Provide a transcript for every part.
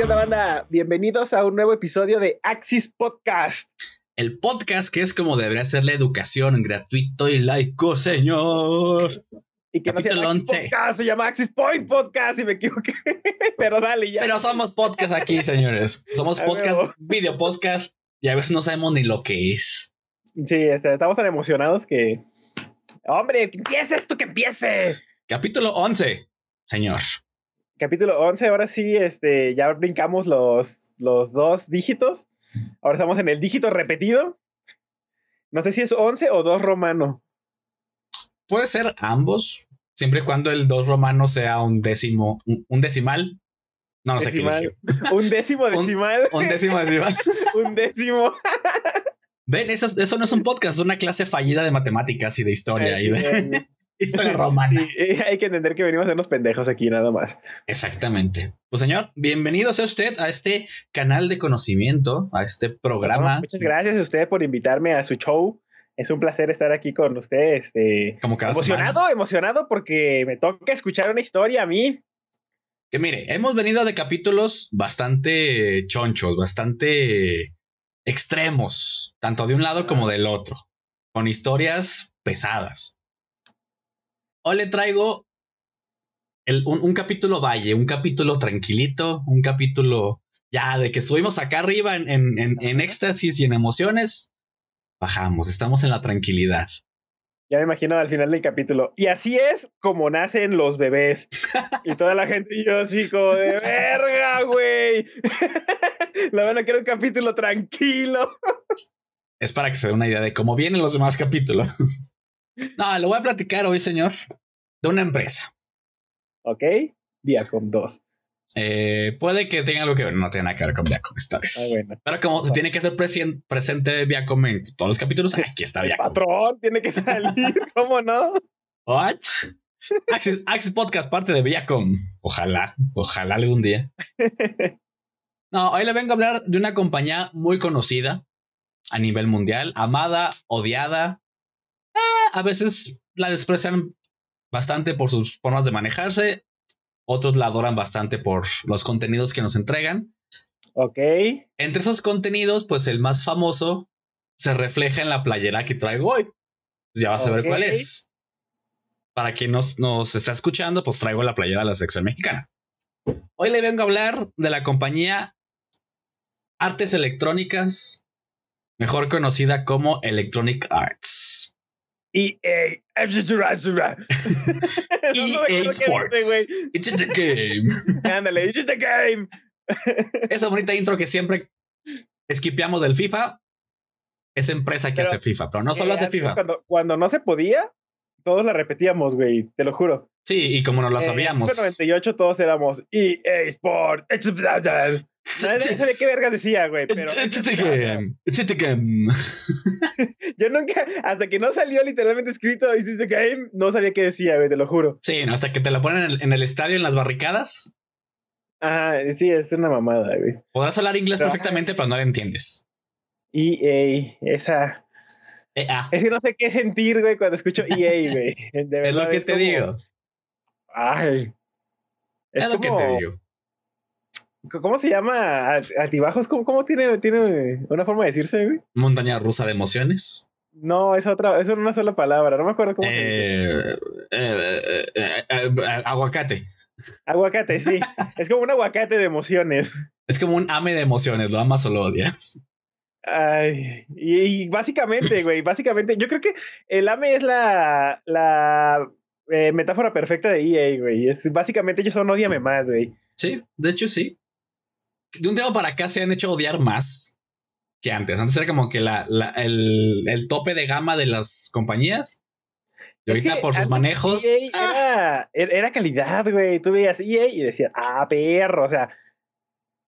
¿qué onda, banda? Bienvenidos a un nuevo episodio de Axis Podcast. El podcast que es como debería ser la educación, gratuito y laico, señor. Y que no Capítulo se llama Axis 11. Podcast, se llama Axis Point Podcast y me equivoqué. Pero dale, ya. Pero somos podcast aquí, señores. Somos A podcast, video podcast, y a veces no sabemos ni lo que es. Sí, este, estamos tan emocionados que. ¡Hombre, que empiece esto, que empiece! Capítulo 11, señor. Capítulo 11, ahora sí, este, ya brincamos los, los dos dígitos. Ahora estamos en el dígito repetido. No sé si es 11 o 2 romano. Puede ser ambos, siempre y cuando el 2 romano sea un décimo, un, un decimal. No, no sé qué. Un décimo decimal. Un décimo decimal. un décimo. Ven, eso, eso no es un podcast, es una clase fallida de matemáticas y de historia y Sí, de historia romana. hay que entender que venimos a hacernos pendejos aquí, nada más. Exactamente. Pues señor, bienvenido sea usted a este canal de conocimiento, a este programa. Muchas gracias a usted por invitarme a su show. Es un placer estar aquí con usted. Este, Como cada emocionado, semana. emocionado porque me toca escuchar una historia a mí. Que mire, hemos venido de capítulos bastante chonchos, bastante extremos, tanto de un lado como del otro, con historias pesadas. Hoy le traigo el- un, un capítulo valle, un capítulo tranquilito, un capítulo ya de que estuvimos acá arriba en, en- en- en éxtasis y en emociones. Bajamos, estamos en la tranquilidad. Ya me imagino al final del capítulo. Y así es como nacen los bebés. Y toda la gente y yo así como de verga, güey. La van a querer un capítulo tranquilo. Es para que se dé una idea de cómo vienen los demás capítulos. No, lo voy a platicar hoy, señor, de una empresa. ¿Ok? Viacom 2. Eh, puede que tenga algo que ver, no tiene nada que ver con Viacom esta vez. Ah, bueno. Pero como Va. tiene que ser presente Viacom en todos los capítulos, aquí está El Viacom. patrón tiene que salir, ¿cómo no? What? Access, Access Podcast, parte de Viacom. Ojalá, ojalá algún día. No, hoy le vengo a hablar de una compañía muy conocida a nivel mundial, amada, odiada. Eh, a veces la desprecian bastante por sus formas de manejarse. Otros la adoran bastante por los contenidos que nos entregan. Ok. Entre esos contenidos, pues el más famoso se refleja en la playera que traigo hoy. Ya vas a ver cuál es. Para quien nos, nos está escuchando, pues traigo la playera de la sección mexicana. Hoy le vengo a hablar de la compañía Artes Electrónicas, mejor conocida como Electronic Arts. EA. EA Sports. dice, güey. It's in the game. Ándale, it's the game. Esa bonita intro que siempre esquipeamos del FIFA. Es empresa que Pero, hace FIFA, pero no solo Eh, hace FIFA. Cuando, cuando no se podía, todos la repetíamos, güey, te lo juro. Sí, y como no la Eh, sabíamos. En FIFA 98 todos éramos EA Sport. Nadie sabía qué vergas decía, güey, pero It's the game. Yo nunca, hasta que no salió literalmente escrito It's game, no sabía qué decía, güey, te lo juro. Sí, no, hasta que te la ponen en el, en el estadio, en las barricadas. Ajá, sí, es una mamada, güey. Podrás hablar inglés Pero- perfectamente, pero no lo entiendes. EA, esa. Eh, ah, Es que no sé qué sentir, güey, cuando escucho EA, güey. De es lo que te como- digo. Ay. Es, lo que te digo. ¿Cómo se llama? ¿Al- ¿Altibajos? ¿Cómo, cómo tiene, tiene una forma de decirse, güey? Montaña rusa de emociones. No, es otra, es una sola palabra, no me acuerdo cómo se dice. Eh, eh, eh, aguacate. Aguacate, sí. es como un aguacate de emociones. Es como un ame de emociones, lo amas o lo odias. Ay, y, y básicamente, güey, básicamente, yo creo que el AME es la, la metáfora perfecta de EA, güey. Es, básicamente ellos son odiame más, güey. Sí, de hecho sí. De un tiempo para acá se han hecho odiar más que antes. Antes era como que la, la- el, el tope de gama de las compañías. Y Es ahorita que por sus manejos. EA ah, era, era, era calidad, güey. Tú veías EA y decías, ah, perro, o sea,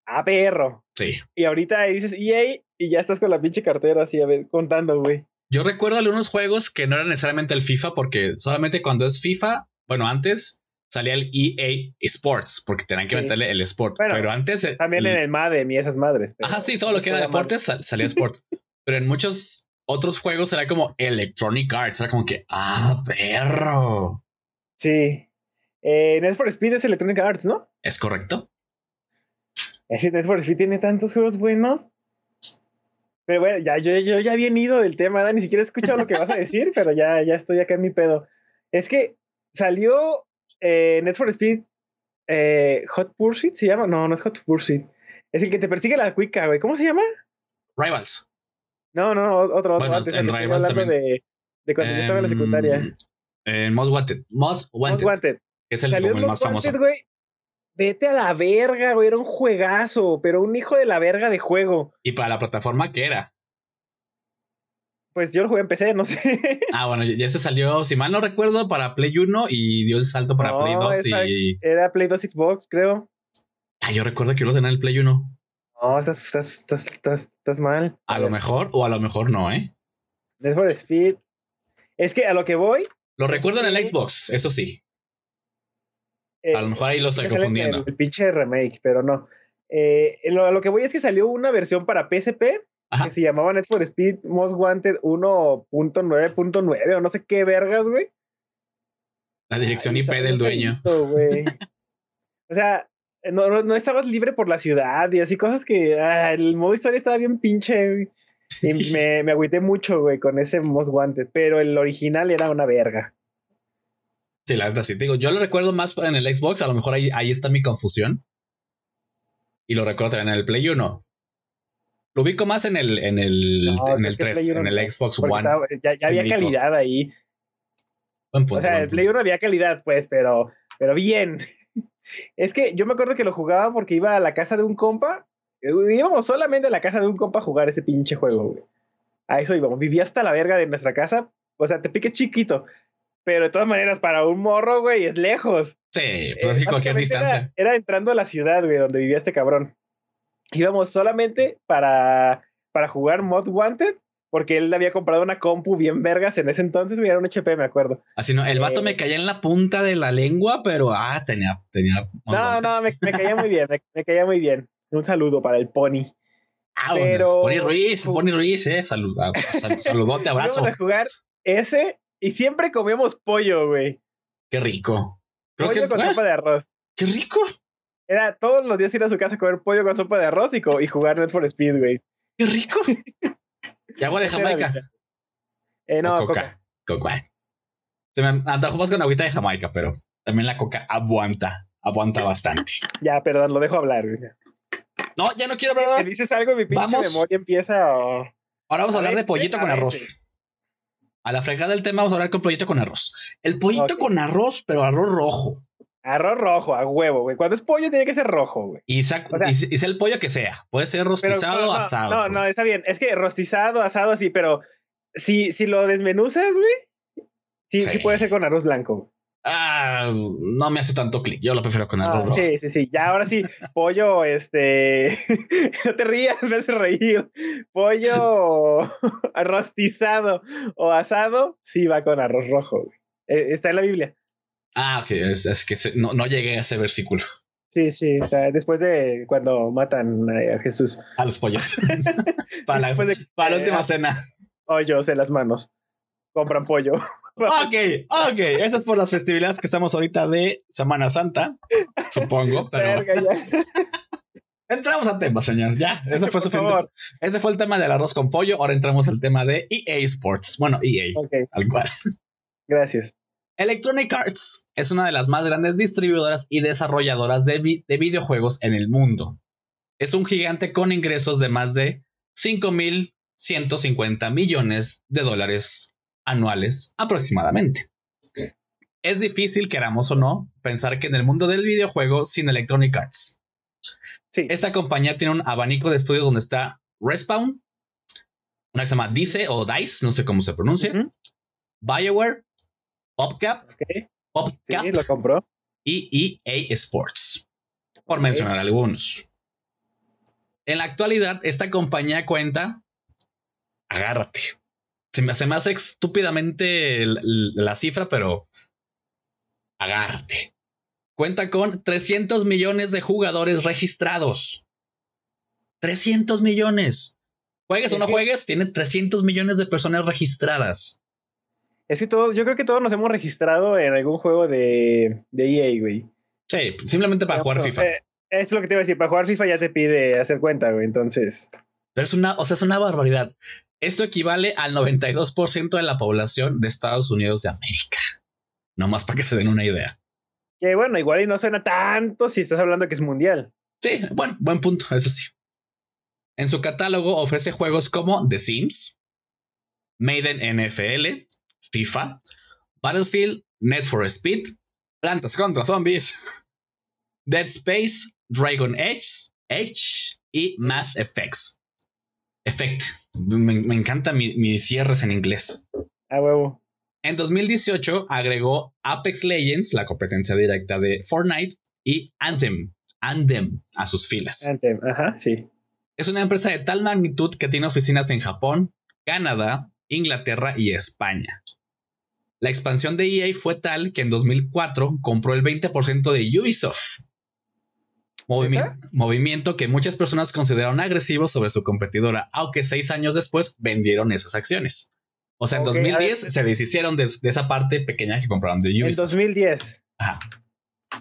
ah, perro. sí. Y ahorita dices EA y ya estás con la pinche cartera así, a ver, contando, güey. Yo recuerdo algunos juegos que no eran necesariamente el FIFA, porque solamente cuando es FIFA, bueno, antes salía el EA Sports, porque tenían que Sí. meterle el Sport. Bueno, pero antes. También el- en el MADEM y esas madres. pero Ajá, sí, todo lo que era deportes sal- salía Sport. pero en muchos otros juegos era como Electronic Arts, era como que, ah, perro. Sí. Eh, Need for Speed es Electronic Arts, ¿no? ¿Es correcto? Ese Need for Speed tiene tantos juegos buenos. Pero bueno, ya, yo, yo ya había ido del tema, ni siquiera he escuchado lo que vas a decir, pero ya, ya estoy acá en mi pedo. Es que salió eh, Need for Speed eh, Hot Pursuit, ¿se llama? No, no es Hot Pursuit. Es el que te persigue la cuica, güey. ¿Cómo se llama? Rivals. No, no, otro, otro. Bueno, antes, en Rivals también. de, de cuando yo estaba en la Em, secundaria. En Most Wanted. Most Wanted. Most Wanted. Que es el, Salió como el el más Most famoso. Wanted, güey. Vete a la verga, güey. Era un juegazo, pero un hijo de la verga de juego. Y para la plataforma que era. Pues yo lo jugué en PC, no sé. Ah, bueno, ya se salió, si mal no recuerdo, para Play 1 y dio el salto para No, Play 2 esa- y... Era Play 2 Xbox, creo. Ah, yo recuerdo que yo lo tenía en el Play 1. No, estás, estás, estás, estás, estás mal. A lo mejor, o a lo mejor no, ¿eh? Need for Speed. Es que a lo que voy. Lo recuerdo en el. Xbox, eso sí. eh, A lo mejor ahí lo estoy confundiendo. El, pinche remake, pero no. Eh, lo, a lo que voy es que salió una versión para PSP Ajá. que se llamaba Need for Speed Most Wanted 1.9.9 o no sé qué vergas, güey. La dirección Ay, IP del dueño. o sea, no, no, no estabas libre por la ciudad y así cosas que ah, el modo historia estaba bien pinche, güey. Y me, me agüité mucho, güey, con ese Most Wanted, pero el original era una verga. Sí, la verdad sí. Te digo, yo lo recuerdo más en el Xbox, a lo mejor ahí, ahí está mi confusión. Y lo recuerdo también en el Play 1. Lo ubico más en el, en el, No, en el que 3, Play uno en el Xbox One. estaba- ya, ya había calidad ahí. Buen punto, O sea, buen el Play punto. 1 había calidad, pues, pero, pero bien. es que yo me acuerdo que lo jugaba porque iba a la casa de un compa. eh, Íbamos solamente a la casa de un compa a jugar ese pinche juego, güey. A eso íbamos. Vivía hasta la verga de nuestra casa. O sea, te piques chiquito. Pero de todas maneras, para un morro, güey, es lejos. Sí, pues así Eh, cualquier distancia. Era, era entrando a la ciudad, güey, donde vivía este cabrón. Íbamos solamente para, para jugar Mod Wanted, porque él había comprado una compu bien vergas en ese entonces, era un HP, me acuerdo. Así no, el vato Eh. me caía en la punta de la lengua, pero ah, tenía, tenía. No, no, me, me caía muy bien, me, me caía muy bien. Un saludo para el Pony. Ah, pero- Pony Ruiz, Pony Ruiz, eh. Salud, ah, sal- saludote, abrazo. Íbamos a jugar ese y siempre comíamos pollo, güey. Qué rico. Creo Pollo que. con ah, sopa de arroz. Qué rico. Era todos los días ir a su casa a comer pollo con sopa de arroz y, co- y jugar Need for Speed, güey. Qué rico. Y agua de Jamaica. Eh, no, O coca. Coca. Se me antojó más con agüita de Jamaica, pero también la coca aguanta. Aguanta bastante. Ya, perdón, lo dejo hablar, güey. No, ya no quiero Me hablar. dices algo y mi pinche Vamos. memoria empieza a... Ahora vamos a A hablar de pollito con arroz. veces. A la fregada del tema vamos a hablar con pollito con arroz. El pollito con arroz, pero arroz rojo. Arroz rojo, a huevo, güey. Cuando es pollo tiene que ser rojo, güey. Y sea, O sea- y, y sea el pollo que sea. Puede ser Pero, rostizado no, o asado. No, no, está bien. Es que rostizado, asado, sí, pero si, si lo desmenuzas, güey, sí, sí. Sí. puede ser con arroz blanco. Ah, no me hace tanto clic. Yo lo prefiero con arroz Ah, rojo. sí, sí, sí. Ya ahora sí, pollo, este. no te rías, me hace reír. Pollo rostizado o asado, sí va con arroz rojo, güey. Eh, Está en la Biblia. Ah, ok. Es, es que se- no, no llegué a ese versículo. Sí, sí, está después de cuando matan a Jesús. A los pollos. para, la, de- para la eh, última cena. Hoyos en las manos. Compran pollo. Ok, ok. Eso es por las festividades que estamos ahorita de Semana Santa, supongo. Pero entramos al tema, señor. Ya, ese fue suficiente. favor. Ese fue el tema del arroz con pollo. Ahora entramos al tema de EA Sports. Bueno, EA, Ok, al cual. gracias. Electronic Arts es una de las más grandes distribuidoras y desarrolladoras de, vi- de videojuegos en el mundo. Es un gigante con ingresos de más de 5.150 millones de dólares anuales aproximadamente. Es difícil, queramos o no, pensar que en el mundo del videojuego sin Electronic Arts. Sí. Esta compañía tiene un abanico de estudios donde está Respawn, una que se llama Dice o Dice, no sé cómo se pronuncia, BioWare, PopCap, PopCap Sí, lo compró. y EA Sports, por mencionar algunos. En la actualidad, esta compañía cuenta, agárrate, se me, se me hace estúpidamente la cifra, pero agárrate. Cuenta con 300 millones de jugadores registrados. 300 millones. Juegues o no juegues, tiene 300 millones de personas registradas. Es que todos, yo creo que todos nos hemos registrado en algún juego de, de EA, güey. Sí, simplemente para jugar FIFA. eh, Es lo que te iba a decir, para jugar FIFA ya te pide hacer cuenta, güey, entonces. Pero es una, o sea, es una barbaridad. Esto equivale al 92% de la población de Estados Unidos de América. No más para que se den una idea. Que bueno, igual y no suena tanto si estás hablando que es mundial. Sí, bueno, buen punto, eso sí. En su catálogo ofrece juegos como The Sims, Maiden NFL, FIFA, Battlefield, Net for Speed, Plantas contra Zombies, Dead Space, Dragon Age, Edge y Mass Effects. Effect. Me, me encanta mi- mis cierres en inglés. A huevo. En 2018 agregó Apex Legends, la competencia directa de Fortnite, y Anthem, Anthem a sus filas. Anthem, Ajá, sí. Es una empresa de tal magnitud que tiene oficinas en Japón, Canadá, Inglaterra y España. La expansión de EA fue tal que en 2004 compró el 20% de Ubisoft. Movimiento que muchas personas consideraron agresivo sobre su competidora, aunque seis años después vendieron esas acciones. O sea, en Ok, a 2010 ver. se deshicieron de, de esa parte pequeña que compraron de En Ubisoft. 2010. Ajá.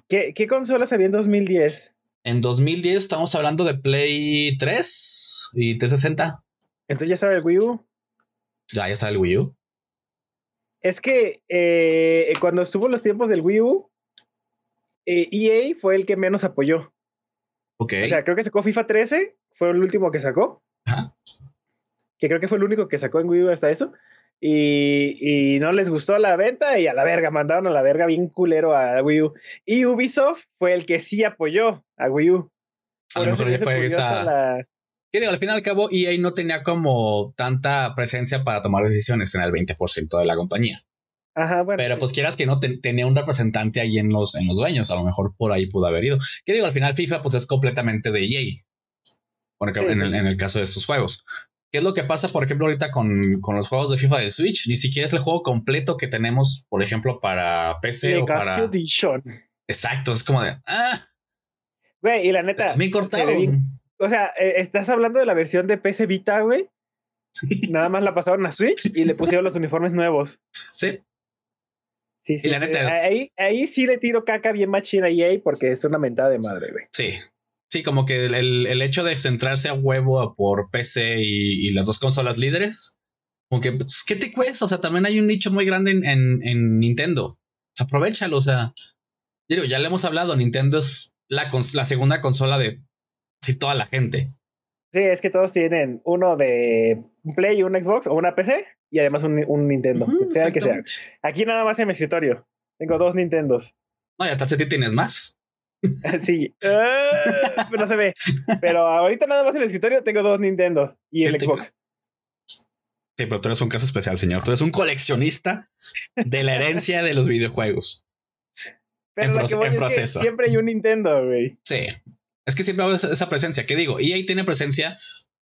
¿Qué, ¿Qué consolas había en 2010? En 2010 estamos hablando de Play 3 y 360. Entonces ya estaba el Wii U. Ya, ya está el Wii U. Es que eh, cuando estuvo los tiempos del Wii U, eh, EA fue el que menos apoyó. Ok. O sea, creo que sacó FIFA 13, fue el último que sacó. Ajá. Que creo que fue el único que sacó en Wii U hasta eso. Y, y no les gustó la venta y a la verga, mandaron a la verga bien culero a Wii U. Y Ubisoft fue el que sí apoyó a Wii U. A lo mejor me ya fue esa. la- Que digo, al fin y al cabo, EA no tenía como tanta presencia para tomar decisiones en el 20% de la compañía. Ajá, bueno. Pero sí. pues quieras que no ten- tenía un representante ahí en los, en los dueños. A lo mejor por ahí pudo haber ido. Que digo, al final FIFA pues es completamente de EA. Sí, en, sí, el, sí. en el caso de estos juegos. ¿Qué es lo que pasa, por ejemplo, ahorita con, con los juegos de FIFA de Switch? Ni siquiera es el juego completo que tenemos, por ejemplo, para PC o para... Edition. Exacto, es como de... Ah, Güey, y la neta. está bien se cortado. ve bien- O sea, eh, estás hablando de la versión de PC Vita, güey. Nada más la pasaron a Switch y le pusieron los uniformes nuevos. Sí, Sí, sí. Y la sí. neta- Ahí, ahí sí le tiro caca bien machina a EA porque es una mentada de madre, güey. Sí. Sí, como que el, el- hecho de centrarse a huevo por PC y, y las dos consolas líderes, como que, pues, ¿qué te cuesta? O sea, también hay un nicho muy grande en, en- en Nintendo. O sea, aprovechalo, o sea. Digo, ya le hemos hablado, Nintendo es la, cons- la segunda consola de casi toda la gente. Sí, es que todos tienen uno de un Play, un Xbox o una PC y además un, un Nintendo, sea el que sea. Aquí nada más en mi escritorio. Tengo dos Nintendos. No, y atrás de ti tienes más. Sí. Ah, no se ve. Pero ahorita nada más en el escritorio tengo dos Nintendos y el Xbox. Sí, pero tú eres un caso especial, señor. Tú eres un coleccionista de la herencia de los videojuegos. Pero en lo proce- que voy en es que proceso. siempre hay un Nintendo, güey. Sí. Es que siempre hago esa, presencia. ¿Qué digo? EA tiene presencia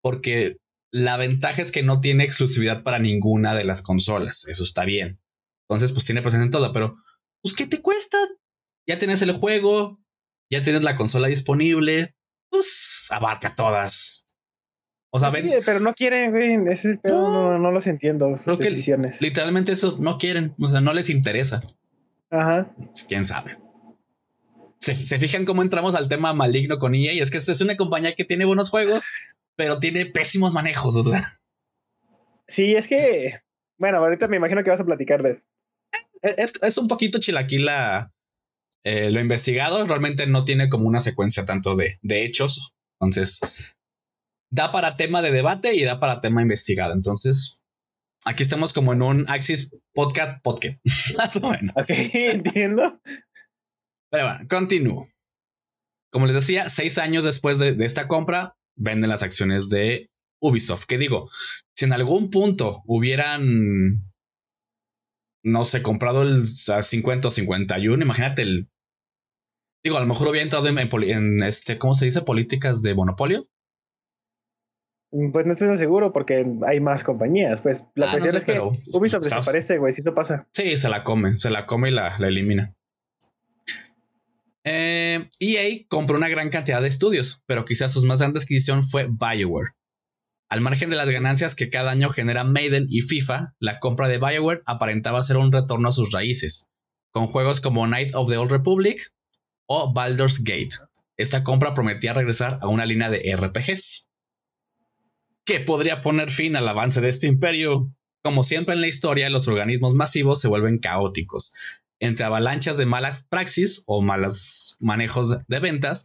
porque la ventaja es que no tiene exclusividad para ninguna de las consolas. Eso está bien. Entonces, pues tiene presencia en todo. Pero, pues, ¿qué te cuesta? Ya tienes el juego, ya tienes la consola disponible. Pues abarca todas. O sea, Sí, ven, pero no quieren, güey. Ese pedo, No. no, no los entiendo. Creo que- literalmente eso no quieren. O sea, no les interesa. Ajá. Pues, quién sabe. Se, se fijan cómo entramos al tema maligno con EA. Es que es una compañía que tiene buenos juegos, pero tiene pésimos manejos. O sea, Sí, es que. Bueno, ahorita me imagino que vas a platicar de eso. es, es un poquito chilaquila eh, lo investigado. Realmente no tiene como una secuencia tanto de, de hechos. Entonces, da para tema de debate y da para tema investigado. Entonces, aquí estamos como en un Axis Podcast Podcast, más o menos. Ok, entiendo. Pero bueno, continúo. Como les decía, seis años después de, de esta compra, venden las acciones de Ubisoft. Que digo, si en algún punto hubieran, no sé, comprado el a 50 o 51, imagínate el. Digo, a lo mejor hubiera entrado en, en poli- en este, ¿cómo se dice? Políticas de monopolio. Pues no estoy tan seguro porque hay más compañías. Pues la Ah, no cuestión sé, es que Ubisoft desaparece, güey, si eso pasa. Sí, se la come, se la come y la, la elimina. Eh, EA compró una gran cantidad de estudios, pero quizás su más grande adquisición fue BioWare. Al margen de las ganancias que cada año genera Maiden y FIFA, la compra de BioWare aparentaba ser un retorno a sus raíces, con juegos como Knight of the Old Republic o Baldur's Gate. esta compra prometía regresar a una línea de RPGs que podría poner fin al avance de este imperio. Como siempre en la historia, los organismos masivos se vuelven caóticos, entre avalanchas de malas praxis o malos manejos de ventas,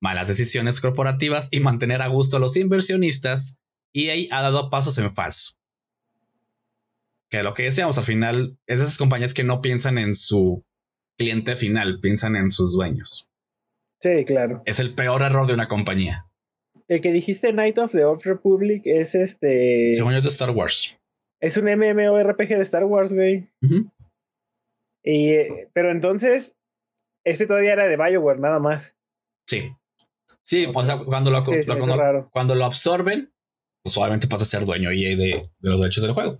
malas decisiones corporativas y mantener a gusto a los inversionistas, EA ha dado pasos en falso. Que lo que decíamos al final es de esas compañías que no piensan en su cliente final, piensan en sus dueños. Sí, claro. Es el peor error de una compañía. El que dijiste Night of the Old Republic es este. Según yo es de Star Wars. Es un MMORPG de Star Wars, güey. Y, eh, pero entonces, este todavía era de Bioware, nada más. Sí. Sí, o sea, cuando lo, cuando, lo absorben, pues pasa a ser dueño EA de, de los derechos del juego.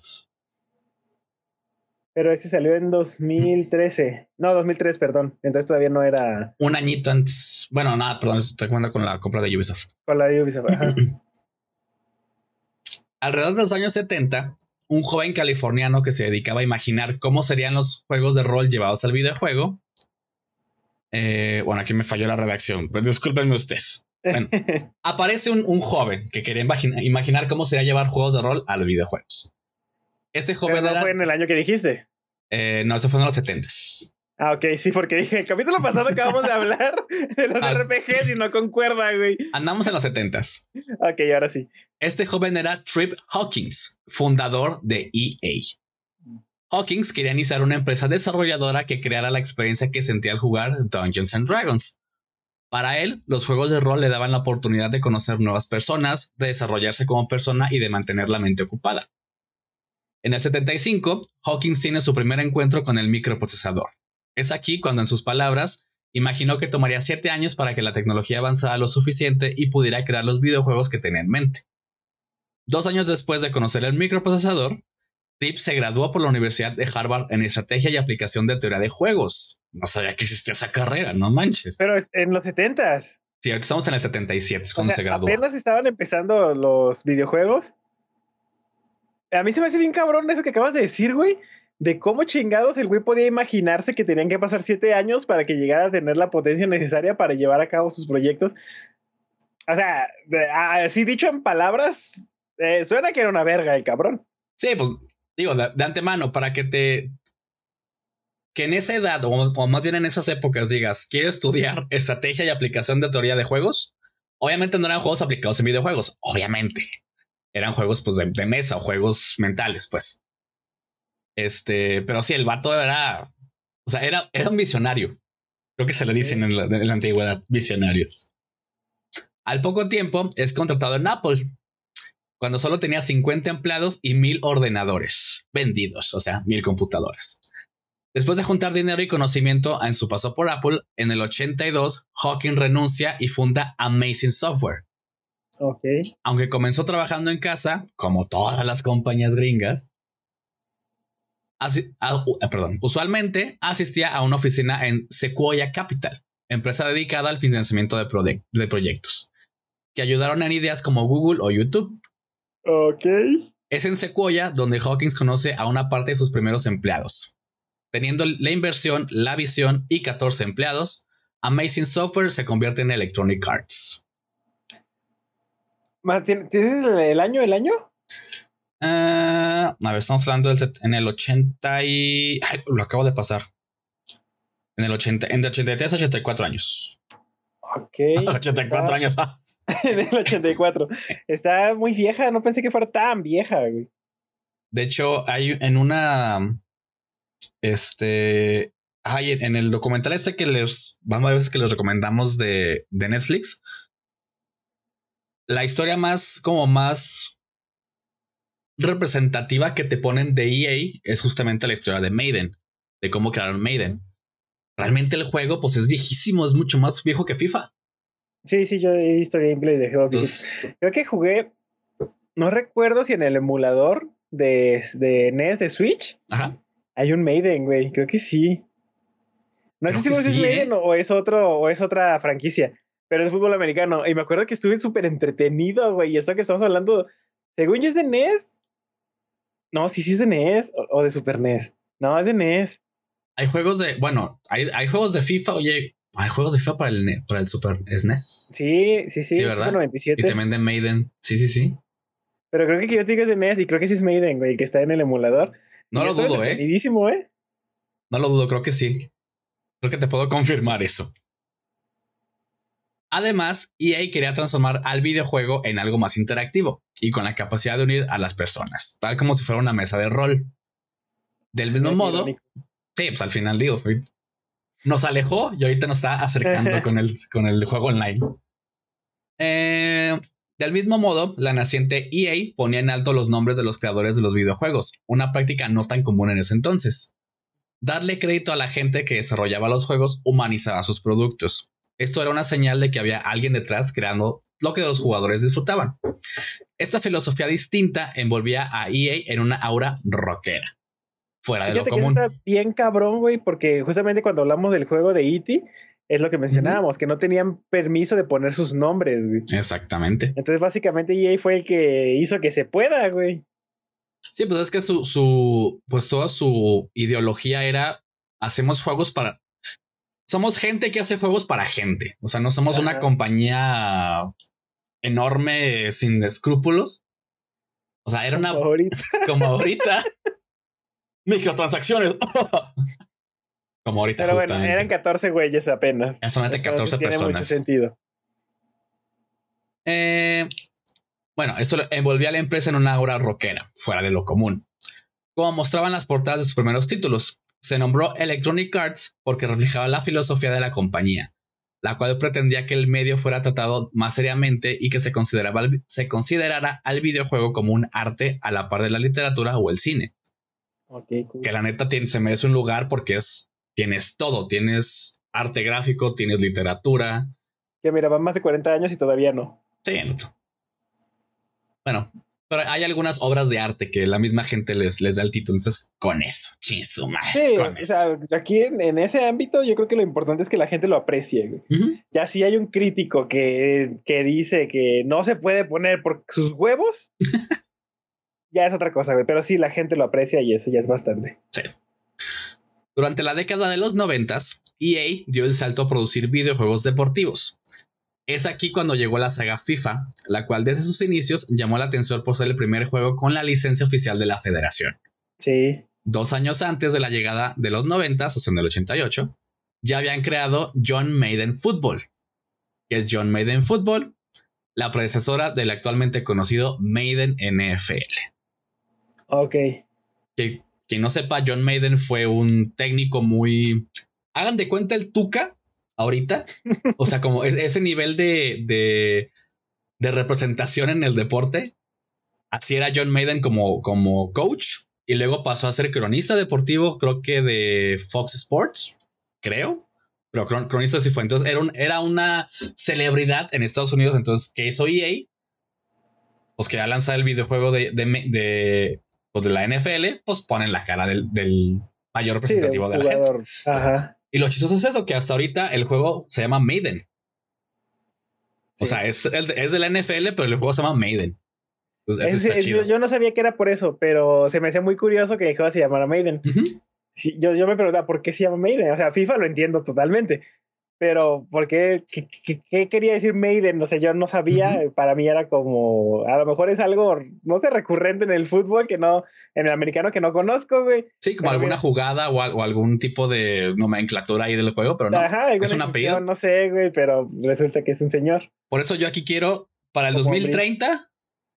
Pero este salió en 2013. No, 2003, perdón. Entonces todavía no era. Un añito antes. Bueno, nada, perdón, estoy jugando con la compra de Ubisoft. Con la de Ubisoft, ajá. Alrededor de los años 70, un joven californiano que se dedicaba a imaginar cómo serían los juegos de rol llevados al videojuego. Eh, bueno, aquí me falló la redacción, pero discúlpenme ustedes. aparece un, joven que quería imaginar cómo sería llevar juegos de rol a los videojuegos. Este joven no fue en el año que dijiste? Eh, no, eso fue en los 70 Ah, ok, sí, porque el capítulo pasado acabamos de hablar de los ah. RPGs y no concuerda, güey. Andamos en los 70 Ok, ahora sí. Este joven era Trip Hawkins, fundador de EA. Hawkins quería iniciar una empresa desarrolladora que creara la experiencia que sentía al jugar Dungeons and Dragons. Para él, los juegos de rol le daban la oportunidad de conocer nuevas personas, de desarrollarse como persona y de mantener la mente ocupada. En el 75, Hawkins tiene su primer encuentro con el microprocesador. Es aquí cuando, en sus palabras, imaginó que tomaría siete años para que la tecnología avanzara lo suficiente y pudiera crear los videojuegos que tenía en mente. Dos años después de conocer el microprocesador, Tip se graduó por la Universidad de Harvard en Estrategia y Aplicación de Teoría de Juegos. No sabía que existía esa carrera, no manches. Pero en los 70s. Sí, ahorita estamos en el 77, es cuando se graduó. Apenas estaban empezando los videojuegos. A mí se me hace bien cabrón eso que acabas de decir, güey. De cómo chingados el güey podía imaginarse que tenían que pasar siete años para que llegara a tener la potencia necesaria para llevar a cabo sus proyectos. O sea, así dicho en palabras, eh, suena que era una verga el cabrón. Sí, pues digo, de, antemano, para que te. Que en esa edad, o, más bien en esas épocas, digas, quiero estudiar estrategia y aplicación de teoría de juegos. Obviamente no eran juegos aplicados en videojuegos, obviamente eran juegos pues de, mesa o juegos mentales, pues. Este, pero sí, el vato era, o sea, era, era un visionario. Creo que se le dicen en la, en la antigüedad, visionarios. Al poco tiempo es contratado en Apple, cuando solo tenía 50 empleados y mil ordenadores vendidos, o sea, mil computadores. Después de juntar dinero y conocimiento en su paso por Apple, en el 82, Hawking renuncia y funda Amazing Software, aunque comenzó trabajando en casa, como todas las compañías gringas, uh, perdón, usualmente asistía a una oficina en Sequoia Capital, empresa dedicada al financiamiento de, de proyectos, que ayudaron en ideas como Google o YouTube. Ok. Es en Sequoia donde Hawkins conoce a una parte de sus primeros empleados. Teniendo la inversión, la visión y 14 empleados, Amazing Software se convierte en Electronic Arts. ¿Tienes el año, el año? Ah, a ver, estamos hablando del, en el 80 y... lo acabo de pasar. En el 80, en el 83 84 años. Ok. 84 años. Ah. en el 84. Está muy vieja, no pensé que fuera tan vieja, güey. De hecho, hay en una... Este... Hay en el documental este que les... Vamos a ver que les recomendamos de, de Netflix la historia más, como más representativa que te ponen de EA es justamente la historia de Maiden, de cómo crearon Maiden. Realmente el juego, pues es viejísimo, es mucho más viejo que FIFA. Sí, sí, yo he visto gameplay de juego. Creo que jugué, no recuerdo si en el emulador de, de NES de Switch hay un Maiden, güey. Creo que sí. No sé si es Maiden ¿eh? o es otro o es otra franquicia pero es fútbol americano. Y me acuerdo que estuve súper entretenido, güey. Y esto que estamos hablando, según yo es de NES. No, sí, sí es de NES o, de Super NES. No, es de NES. Hay juegos de, bueno, hay, hay juegos de FIFA, oye, Hay juegos de FIFA para el, ne- para el Super SNES. Sí, sí, sí. Sí, ¿verdad? FIFA Y 97. también de Maiden. Sí, sí, sí. Pero creo que yo te digo es de NES y creo que sí es Maiden, güey, que está en el emulador. No Y lo dudo, ¿eh? ¿eh? No lo dudo, creo que sí. Creo que te puedo confirmar eso. Además, EA quería transformar al videojuego en algo más interactivo y con la capacidad de unir a las personas, tal como si fuera una mesa de rol. Del mismo modo, irónico. sí, pues al final digo, nos alejó y ahorita nos está acercando con, el, con el juego online. Eh, del mismo modo, la naciente EA ponía en alto los nombres de los creadores de los videojuegos, una práctica no tan común en ese entonces. Darle crédito a la gente que desarrollaba los juegos humanizaba sus productos. Esto era una señal de que había alguien detrás creando lo que los jugadores disfrutaban. Esta filosofía distinta envolvía a EA en una aura rockera, fuera de lo Fíjate que común. está bien cabrón, güey, porque justamente cuando hablamos del juego de E.T., es lo que mencionábamos, que no tenían permiso de poner sus nombres, güey. Exactamente. Entonces, básicamente, EA fue el que hizo que se pueda, güey. Sí, pues es que su, su, pues toda su ideología era, hacemos juegos para, somos gente que hace juegos para gente. O sea, no somos una compañía enorme sin escrúpulos. O sea, era una, Ahorita. como ahorita, microtransacciones. como ahorita Pero bueno, eran 14 güeyes apenas. Ya solamente Entonces, 14 tiene mucho personas. sentido. Eh, bueno, esto envolvía a la empresa en una aura rockera, fuera de lo común. Como mostraban las portadas de sus primeros títulos, se nombró Electronic Arts porque reflejaba la filosofía de la compañía, la cual pretendía que el medio fuera tratado más seriamente y que se, consideraba se considerara al videojuego como un arte a la par de la literatura o el cine. Ok, cool. Que la neta tiene- se merece un lugar porque es, tienes todo, tienes arte gráfico, tienes literatura, Que mira, van más de 40 años y todavía no. Sí, no. Bueno, pero hay algunas obras de arte que la misma gente les, les da el título. Entonces, con eso, chisuma. Sí, con o eso. sea, aquí en, en ese ámbito yo creo que lo importante es que la gente lo aprecie, güey. Ya si hay un crítico que, que dice que no se puede poner por sus huevos, ya es otra cosa, güey. Pero sí, la gente lo aprecia y eso ya es bastante. Durante la década de los noventas, EA dio el salto a producir videojuegos deportivos. Es aquí cuando llegó la saga FIFA, la cual desde sus inicios llamó la atención por ser el primer juego con la licencia oficial de la federación. Sí. Dos años antes de la llegada de los noventas, o sea, en el 88, ya habían creado John Maiden Football, que es John Maiden Football, la predecesora del actualmente conocido Maiden NFL. Ok. Que quien no sepa, John Maiden fue un técnico muy... Hagan de cuenta el Tuca ahorita. O sea, como ese nivel de, de, de representación en el deporte. Así era John Maiden como, como coach. Y luego pasó a ser cronista deportivo, creo que de Fox Sports, creo. Pero cron- cronista sí fue. Entonces era, un- era una celebridad en Estados Unidos. Entonces, ¿qué hizo EA? Pues quería lanzar el videojuego de, de, pues, de la NFL, pues ponen la cara del, del mayor Sí, representativo un de la gente. Ajá. Y lo chistoso es eso, que hasta ahorita el juego se llama Maiden. O sea, es, es de la NFL, pero el juego se llama Maiden. Pues Es- es- yo, yo no sabía que era por eso, pero se me hacía muy curioso que el juego se llamara Maiden. Sí, yo, yo me preguntaba por qué se llama Maiden. O sea, FIFA lo entiendo totalmente. Pero, ¿por qué? ¿Qué, qué- qué quería decir Maiden? O sea, yo no sabía. Para mí era como. A lo mejor es algo, no sé, recurrente en el fútbol que no. En el americano que no conozco, güey. Sí, como Pero alguna mira. jugada o, o algún tipo de nomenclatura ahí del juego, pero no. Ajá, es un apellido. No sé, güey, pero resulta que es un señor. Por eso yo aquí quiero, para el Como 2030,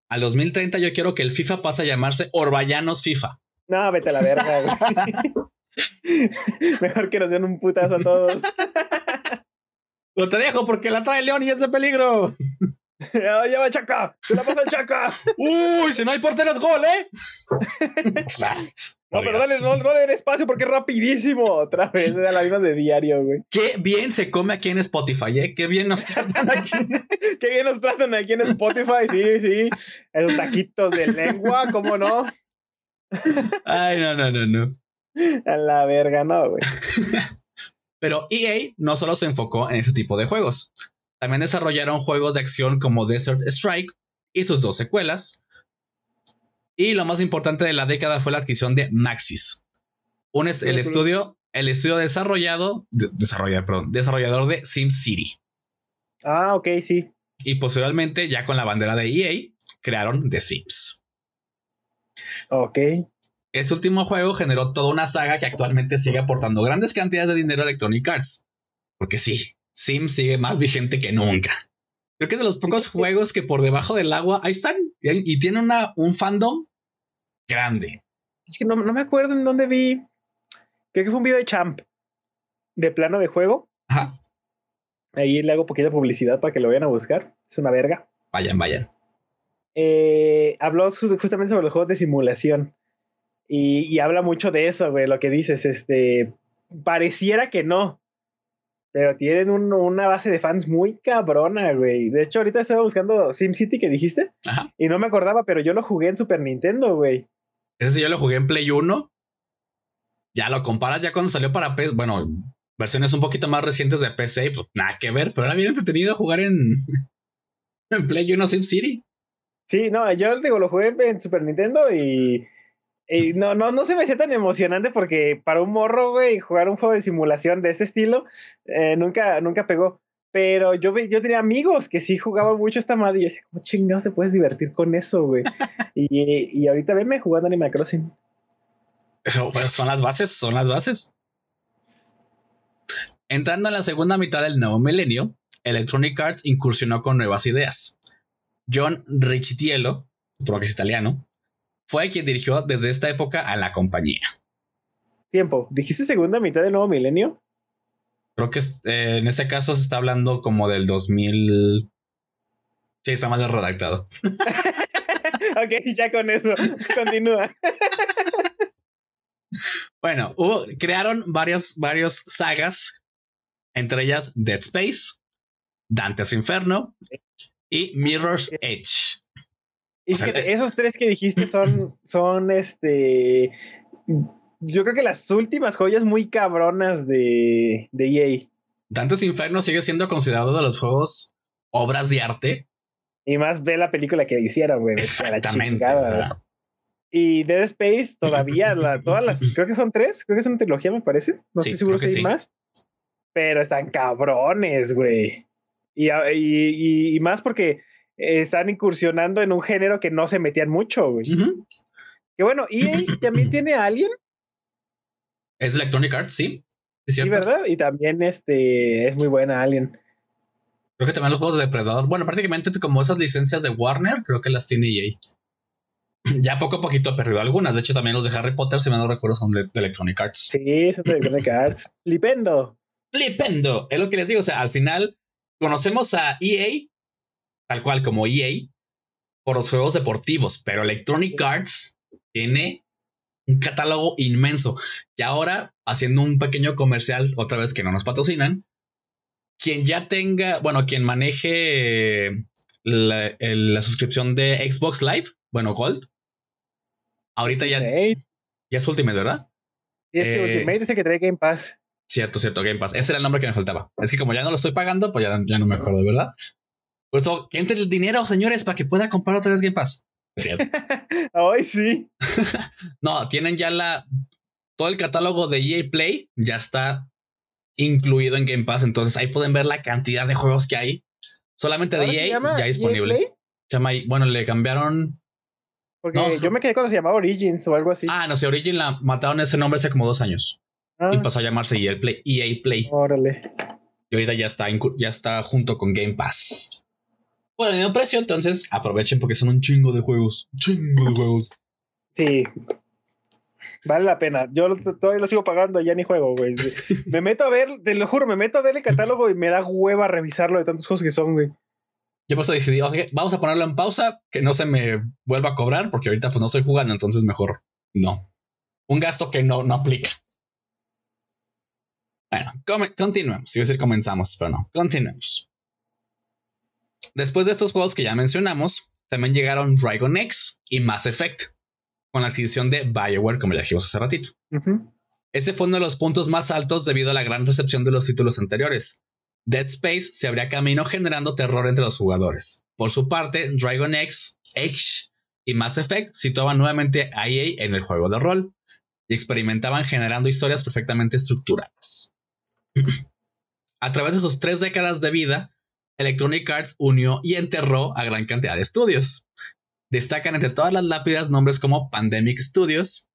al 2030 yo quiero que el FIFA pase a llamarse Orballanos FIFA. No, vete a la verga, güey. Mejor que nos den un putazo a todos. Pero te dejo porque la trae León y es de peligro. ¡Ya ya va Chaca! ¡Se la pasa el Chaca! Uy, si no hay porteros, gol, ¿eh? No, pero dale, no, no le den espacio porque es rapidísimo. Otra vez, era la misma de diario, güey. Qué bien se come aquí en Spotify, ¿eh? Qué bien nos tratan aquí. Qué bien nos tratan aquí en Spotify, sí, sí. Esos taquitos de lengua, ¿cómo no? Ay, no, no, no, no. A la verga, no, güey. Pero EA no solo se enfocó en ese tipo de juegos. También desarrollaron juegos de acción como Desert Strike y sus dos secuelas. Y lo más importante de la década fue la adquisición de Maxis, un est- el estudio el estudio desarrollado, desarrollador, perdón, desarrollador de SimCity. Ah, ok, sí. Y posteriormente, ya con la bandera de EA, crearon The Sims. Ok. Ese último juego generó toda una saga que actualmente sigue aportando grandes cantidades de dinero a Electronic Arts. Porque sí, Sims sigue más vigente que nunca. Creo que es de los pocos juegos que por debajo del agua ahí están y, tiene una, un fandom grande. Es que no, no, me acuerdo en dónde vi. Creo que fue un video de Champ de plano de juego. Ajá. Ahí le hago poquita publicidad para que lo vayan a buscar. Es una verga. Vayan, vayan. Eh, habló justamente sobre los juegos de simulación. Y, habla mucho de eso, güey, lo que dices. Este, pareciera que no. Pero tienen una base de fans muy cabrona, güey. De hecho, ahorita estaba buscando SimCity que dijiste. Ajá. Y no me acordaba, pero yo lo jugué en Super Nintendo, güey. Ese yo lo jugué en Play 1. Ya lo comparas ya cuando salió para PC. Bueno, versiones un poquito más recientes de PC, pues nada que ver. Pero era bien entretenido jugar en, en Play 1 SimCity. Sí, no, yo digo, lo jugué en Super Nintendo y, no, no, no se me hacía tan emocionante porque para un morro, güey, jugar un juego de simulación de ese estilo eh, nunca, nunca pegó. Pero yo, yo tenía amigos que sí jugaban mucho esta madre y yo decía, ¿cómo chingados se puedes divertir con eso, güey? y, y ahorita venme jugando Animal Crossing. Eso, pues, son las bases, son las bases. Entrando en la segunda mitad del nuevo milenio, Electronic Arts incursionó con nuevas ideas. John Richitiello, que es italiano, fue quien dirigió desde esta época a la compañía. Tiempo, ¿dijiste segunda mitad del nuevo milenio? Creo que eh, en este caso se está hablando como del 2000. Sí, está mal redactado. ok, ya con eso, continúa. bueno, crearon varias, varias sagas, entre ellas Dead Space, Dante's Inferno, y Mirror's Edge. Y esos tres que dijiste son, son este. Yo creo que las últimas joyas muy cabronas de, de EA. Dante's Inferno sigue siendo considerado de los juegos obras de arte. Y más ve la película que hicieron, güey. Exactamente. y Dead Space todavía, todas las, creo que son tres, creo que es una trilogía, me parece. No estoy seguro si hay más. Pero están cabrones, güey. Y, y, más porque están incursionando en un género que no se metían mucho, güey. Que bueno, EA también tiene a Alien. Es Electronic Arts, sí. Sí, ¿verdad? Y también este es muy buena Alien. Creo que también los juegos de Depredador. Bueno, prácticamente como esas licencias de Warner, creo que las tiene EA. ya poco a poquito ha perdido algunas. De hecho, también los de Harry Potter, si me no recuerdo, son de, Electronic Arts. Sí, son de Electronic Arts. Lipendo. Lipendo. Es lo que les digo. O sea, al final, conocemos a EA, tal cual como EA, por los juegos deportivos, pero Electronic Arts tiene un catálogo inmenso. Y ahora, haciendo un pequeño comercial, otra vez que no nos patrocinan, quien ya tenga, bueno, quien maneje la, suscripción de Xbox Live, bueno, Gold, ahorita ya, ya es Ultimate, ¿verdad? Sí, es que eh, Ultimate es el que trae Game Pass. Cierto, cierto, Game Pass. Ese era el nombre que me faltaba. Es que como ya no lo estoy pagando, pues ya, ya no me acuerdo, ¿verdad? Por eso, que entre el dinero, señores, para que pueda comprar otra vez Game Pass. Cierto. Ay, sí. no, tienen ya la. Todo el catálogo de EA Play ya está incluido en Game Pass. Entonces ahí pueden ver la cantidad de juegos que hay. Solamente de EA ya disponible. Se llama, bueno, le cambiaron. Porque yo me quedé cuando se llamaba Origins o algo así. Ah, no sé, Origin la mataron ese nombre hace como dos años. Y ah. pasó a llamarse EA Play. EA Play. Órale. Y ahorita ya está, ya está junto con Game Pass. Por el mismo precio, entonces aprovechen porque son un chingo de juegos. Chingo de juegos. Sí. Vale la pena. Yo todavía lo sigo pagando, ya ni juego, güey. Me meto a ver, te lo juro, me meto a ver el catálogo y me da hueva revisarlo de tantos juegos que son, güey. Yo por eso decidí, vamos a ponerlo en pausa, que no se me vuelva a cobrar, porque ahorita pues no estoy jugando, entonces mejor no. Un gasto que no, no aplica. Bueno, continuemos. Iba a decir comenzamos, pero no. Continuemos. Después de estos juegos que ya mencionamos, también llegaron Dragon X y Mass Effect, con la adquisición de Bioware, como ya dijimos hace ratito. Este fue uno de los puntos más altos debido a la gran recepción de los títulos anteriores. Dead Space se abría camino generando terror entre los jugadores. Por su parte, Dragon X, Edge y Mass Effect situaban nuevamente a EA en el juego de rol, y experimentaban generando historias perfectamente estructuradas. a través de sus tres décadas de vida, Electronic Arts unió y enterró a gran cantidad de estudios. Destacan entre todas las lápidas nombres como Pandemic Studios,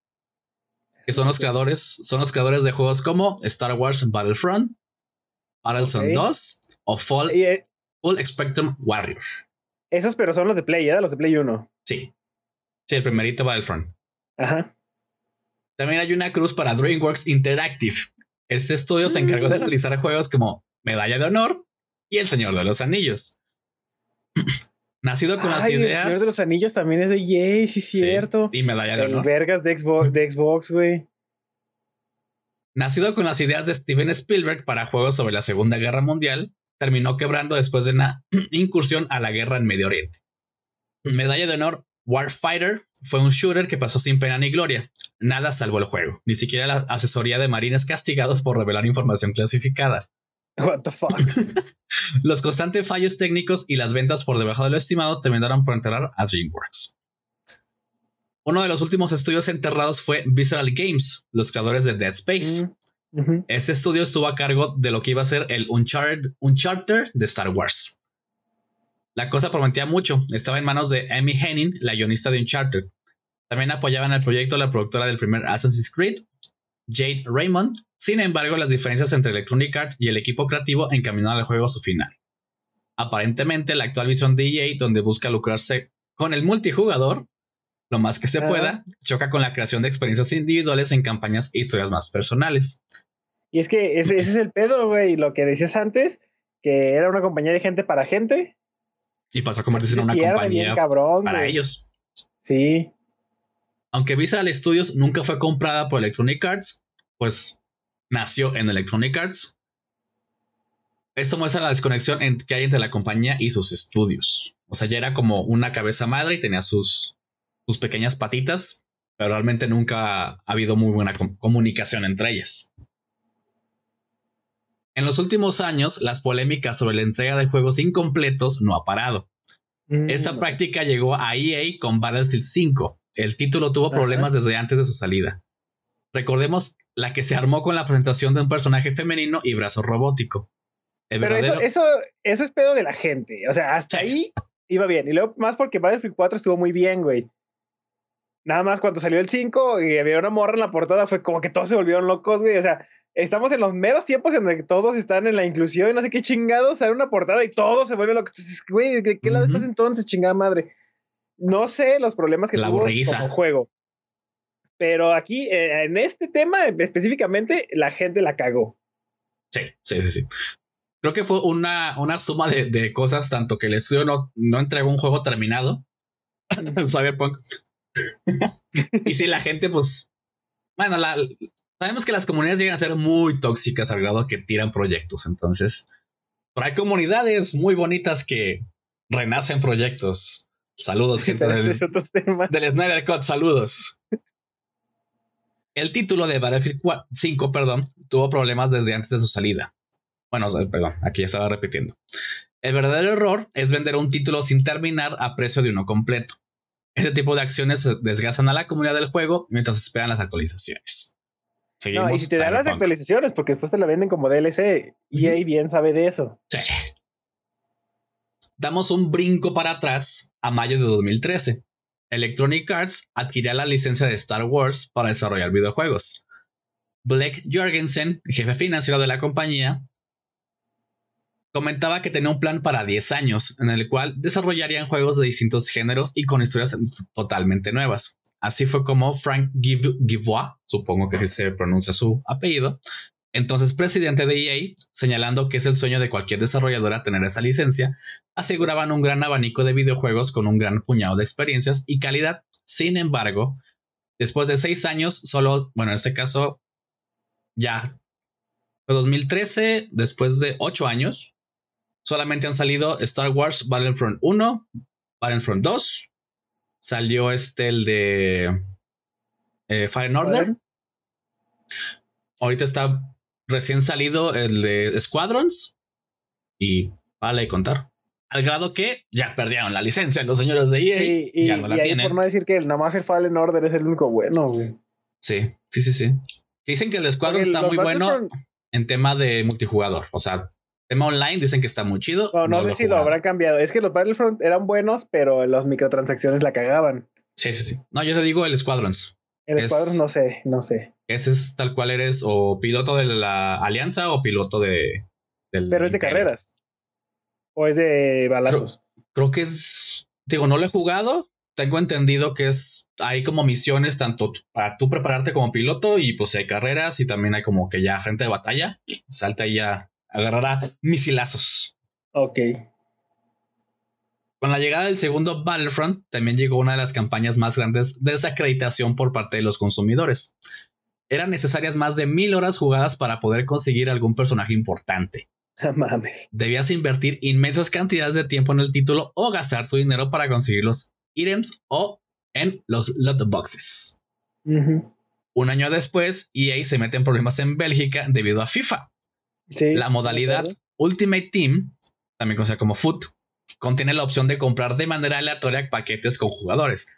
que son los creadores, son los creadores de juegos como Star Wars Battlefront, Battlezone 2 o Fall, eh, Full Spectrum Warrior. Esos, pero son los de Play, ¿eh? Los de Play 1. Sí. Sí, el primerito Battlefront. Ajá. También hay una cruz para DreamWorks Interactive. Este estudio se encargó de Mm. realizar juegos como Medalla de Honor y El Señor de los Anillos. Nacido con las Ay, El ideas. Señor de los Anillos también es de EA, sí, Sí, cierto. y Medalla de Honor. vergas de Xbox, de Xbox, güey. Nacido con las ideas de Steven Spielberg para juegos sobre la Segunda Guerra Mundial, terminó quebrando después de una incursión a la guerra en Medio Oriente. Medalla de honor Warfighter fue un shooter que pasó sin pena ni gloria. Nada salvó el juego, ni siquiera la asesoría de marines castigados por revelar información clasificada. What the fuck. Los constantes fallos técnicos y las ventas por debajo de lo estimado terminaron por enterrar a DreamWorks. Uno de los últimos estudios enterrados fue Visceral Games, los creadores de Dead Space. Mm. Este estudio estuvo a cargo de lo que iba a ser el Uncharted, Uncharted de Star Wars. La cosa prometía mucho. Estaba en manos de Amy Henning, la guionista de Uncharted. También apoyaban el proyecto la productora del primer Assassin's Creed, Jade Raymond. Sin embargo, las diferencias entre Electronic Arts y el equipo creativo encaminaron al juego a su final. Aparentemente, la actual visión de EA, donde busca lucrarse con el multijugador, lo más que se pueda, choca con la creación de experiencias individuales en campañas e historias más personales. Y es que ese, ese es el pedo, güey. Lo que decías antes, que era una compañía de gente para gente. Y pasó a convertirse en una compañía cabrón, para güey. ellos. Sí. Aunque Visual Studios nunca fue comprada por Electronic Arts, pues nació en Electronic Arts. Esto muestra la desconexión en- que hay entre la compañía y sus estudios. O sea, ya era como una cabeza madre y tenía sus, sus pequeñas patitas, pero realmente nunca ha habido muy buena com- comunicación entre ellas. En los últimos años, las polémicas sobre la entrega de juegos incompletos no ha parado. Mm, Esta práctica llegó a EA con Battlefield 5. El título tuvo Ajá. problemas desde antes de su salida. Recordemos la que se armó con la presentación de un personaje femenino y brazo robótico. El Pero eso, verdadero- eso, eso es pedo de la gente. O sea, hasta Sí. ahí iba bien. Y luego más porque Battlefield 4 estuvo muy bien, güey. Nada más cuando salió el 5 y había una morra en la portada, fue como que todos se volvieron locos, güey. O sea, estamos en los meros tiempos en los que todos están en la inclusión no sé qué chingados, sale una portada y todos se vuelven locos. Entonces, Güey, ¿de qué lado estás entonces, chingada madre? No sé los problemas que La tuvo como juego. Pero aquí, eh, en este tema específicamente, la gente la cagó. Sí, sí, sí, sí. Creo que fue una, una suma de, de cosas, tanto que el estudio no, no entregó un juego terminado, Cyberpunk. y si la gente, pues, bueno, la, sabemos que las comunidades llegan a ser muy tóxicas al grado que tiran proyectos. Entonces, pero hay comunidades muy bonitas que renacen proyectos. Saludos, gente del, del Snyder Cut, saludos. El título de Battlefield 4 5, perdón, tuvo problemas desde antes de su salida. Bueno, perdón, aquí estaba repitiendo. El verdadero error es vender un título sin terminar a precio de uno completo. Ese tipo de acciones desgastan a la comunidad del juego mientras esperan las actualizaciones. Seguimos No, y si te dan las actualizaciones, porque después te la venden como DLC, y ahí bien sabe de eso. Sí. Damos un brinco para atrás a mayo de 2013. Electronic Arts adquiría la licencia de Star Wars para desarrollar videojuegos. Blake Jorgensen, jefe financiero de la compañía, comentaba que tenía un plan para 10 años, en el cual desarrollarían juegos de distintos géneros y con historias totalmente nuevas. Así fue como Frank Giv- Givois, supongo que se pronuncia su apellido, entonces presidente de EA, señalando que es el sueño de cualquier desarrolladora tener esa licencia, aseguraban un gran abanico de videojuegos con un gran puñado de experiencias y calidad. Sin embargo, después de seis años, solo, bueno, en este caso, ya fue 2013, después de ocho años, solamente han salido Star Wars Battlefront 1, Battlefront 2, salió este, el de eh, Fallen Order. Ahorita está recién salido el de Squadrons y vale contar. Al grado que ya perdieron la licencia los señores de EA. Sí, y, ya no la y ahí tienen. por no decir que el nada más el Fallen Order es el único bueno, güey. Sí, sí, sí, sí. Dicen que el Squadron está muy bueno en tema de multijugador. O sea, tema online dicen que está muy chido. No, no, sé si lo habrán cambiado. Es que los Battlefront eran buenos, pero las microtransacciones la cagaban. Sí, sí, sí. No, yo te digo el Squadrons. El Squadrons no sé, no sé. Ese es tal cual eres o piloto de la Alianza o piloto de... pero es de carreras. O es de balazos. creo que es... Digo, no lo he jugado, tengo entendido que es, hay como misiones tanto para tú prepararte como piloto y pues hay carreras y también hay como que ya frente de batalla, salta y ya agarrará misilazos. Ok. Con la llegada del segundo Battlefront, también llegó una de las campañas más grandes de desacreditación por parte de los consumidores. Eran necesarias más de mil horas jugadas para poder conseguir algún personaje importante. Mames. Debías invertir inmensas cantidades de tiempo en el título o gastar tu dinero para conseguirlos items o en los lot boxes. Un año después, EA se mete en problemas en Bélgica debido a FIFA. la modalidad Ultimate Team, también conocida como FUT, contiene la opción de comprar de manera aleatoria paquetes con jugadores.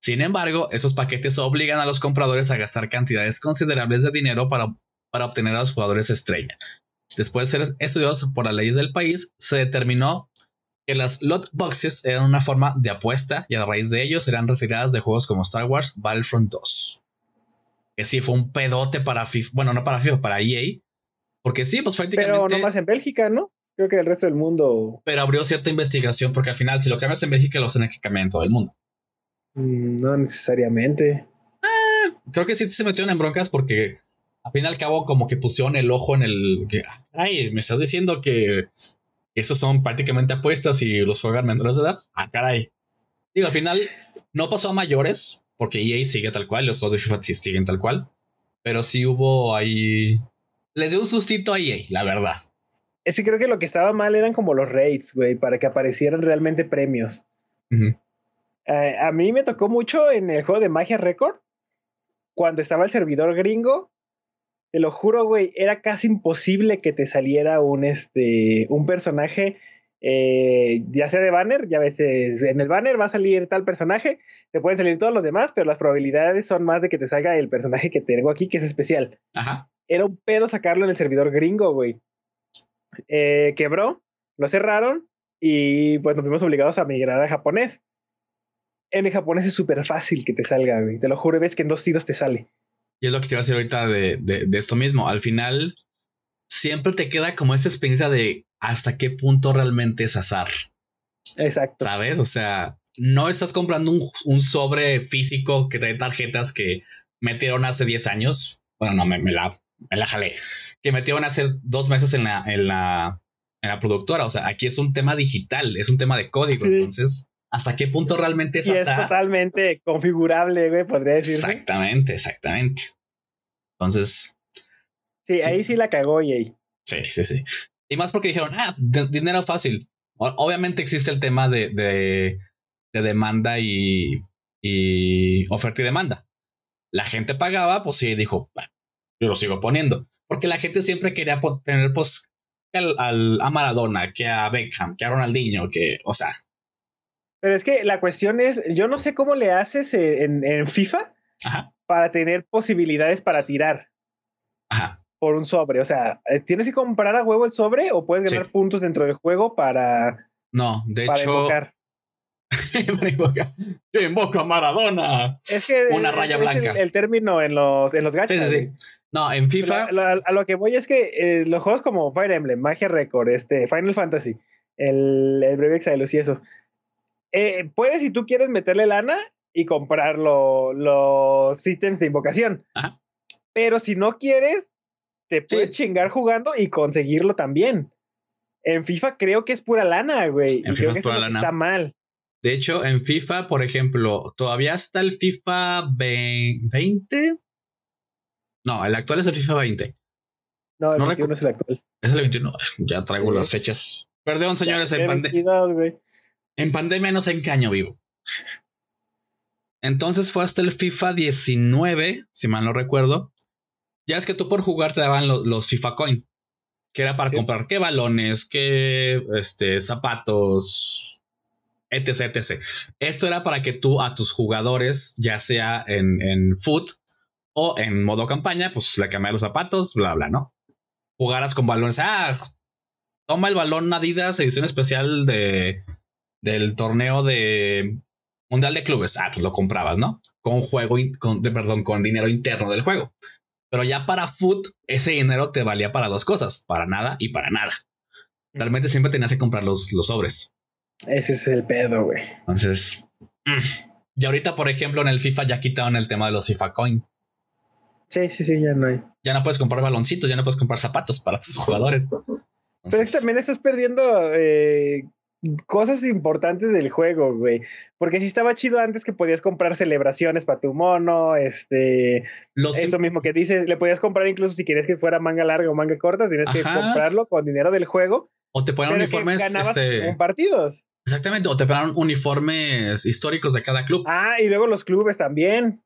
Sin embargo, esos paquetes obligan a los compradores a gastar cantidades considerables de dinero para, para obtener a los jugadores estrella. Después de ser estudiados por las leyes del país, se determinó que las lot boxes eran una forma de apuesta y a raíz de ello serán retiradas de juegos como Star Wars Battlefront 2. Que sí fue un pedote para FIFA, bueno, no para FIFA, para EA. Porque sí, pues prácticamente. Pero no más en Bélgica, ¿no? Creo que el resto del mundo. Pero abrió cierta investigación porque al final, si lo cambias en Bélgica, lo tienen que cambiar en todo el mundo. Mm, no necesariamente. Ah, creo que sí se metieron en broncas porque al fin y al cabo, como que pusieron el ojo en el. Que, ay, me estás diciendo que esos son prácticamente apuestas y los juegan menores de edad. Ah, caray. Digo, al final no pasó a mayores, porque EA sigue tal cual, los juegos de FIFA siguen tal cual. Pero sí hubo ahí. Les dio un sustito a EA, la verdad. Es que creo que lo que estaba mal eran como los raids, güey, para que aparecieran realmente premios. Eh, a mí me tocó mucho en el juego de Magia Record, cuando estaba el servidor gringo, te lo juro, güey, era casi imposible que te saliera un, este, un personaje, eh, ya sea de banner, ya a veces en el banner va a salir tal personaje, te pueden salir todos los demás, pero las probabilidades son más de que te salga el personaje que tengo aquí, que es especial. Ajá. Era un pedo sacarlo en el servidor gringo, güey. Eh, quebró, lo cerraron y pues nos vimos obligados a migrar a japonés. En el japonés es súper fácil que te salga, güey. Te lo juro, ves que en dos tiros te sale. Y es lo que te iba a decir ahorita de, esto mismo. Al final, siempre te queda como esa experiencia de hasta qué punto realmente es azar. Exacto. ¿Sabes? O sea, no estás comprando un, sobre físico que trae tarjetas que metieron hace 10 años. Bueno, no, me, la, me la jalé. Que metieron hace dos meses en la, en la, en la productora. O sea, aquí es un tema digital, es un tema de código. Entonces, hasta qué punto realmente es y es totalmente configurable, güey, podría decir. Exactamente, exactamente. Entonces. Sí, ahí sí la cagó EA. Sí, sí, sí. Y más porque dijeron, ah, dinero fácil. obviamente existe el tema de, de, demanda y, y, oferta y demanda. La gente pagaba, pues sí, dijo, yo lo sigo poniendo. Porque la gente siempre quería tener, pues, al, a Maradona, que a Beckham, que a Ronaldinho, que, o sea, pero es que la cuestión es, yo no sé cómo le haces en, FIFA para tener posibilidades para tirar por un sobre. O sea, eh, ¿tienes que comprar a huevo el sobre o puedes ganar puntos dentro del juego para... No, de hecho... Invocar? para invocar. Invoco a Maradona. Es que una raya blanca. El, término en los, en los gachas. Sí, sí, sí. No, en FIFA. a lo que voy es que eh, los juegos como Fire Emblem, Magia Record, este, Final Fantasy, el, el Brave Exilus y eso, eh, puedes, si tú quieres, meterle lana y comprar los ítems de invocación. Pero si no quieres, te puedes chingar jugando y conseguirlo también. En FIFA creo que es pura lana, güey. y creo que eso está mal. De hecho, en FIFA, por ejemplo, todavía está el FIFA 20. No, el actual es el FIFA 20. No, el 21 es el actual. Es el 21. Ya traigo las fechas. Perdón, señores, en pandemia. En pandemia no sé en qué año vivo. Entonces fue hasta el FIFA 19, si mal no recuerdo. Ya es que tú por jugar te daban los FIFA Coin, que era para comprar qué balones, qué este, zapatos, etc, etc. Esto era para que tú a tus jugadores, ya sea en, en foot O en modo campaña, pues le cambias los zapatos, bla, bla, ¿no? Jugaras con balones. Ah, toma el balón Adidas, edición especial de, del torneo de Mundial de Clubes. Ah, pues lo comprabas, ¿no? Con juego, con, de, perdón, con dinero interno del juego. Pero ya para foot, ese dinero te valía para dos cosas, para nada y para nada. Realmente siempre tenías que comprar los, los sobres. Ese es el pedo, güey. Entonces, mm. y ahorita, por ejemplo, en el FIFA ya quitaron el tema de los FIFA Coin. Sí, sí, sí, ya no hay. Ya no puedes comprar baloncitos, ya no puedes comprar zapatos para tus jugadores. Pero también estás perdiendo eh, cosas importantes del juego, güey. Porque si estaba chido antes que podías comprar celebraciones para tu mono, este... eso mismo que dices, le podías comprar incluso si querías que fuera manga larga o manga corta, tienes que comprarlo con dinero del juego. O te ponen uniformes... Este... En partidos. Exactamente, o te ponen uniformes históricos de cada club. Ah, y luego los clubes también.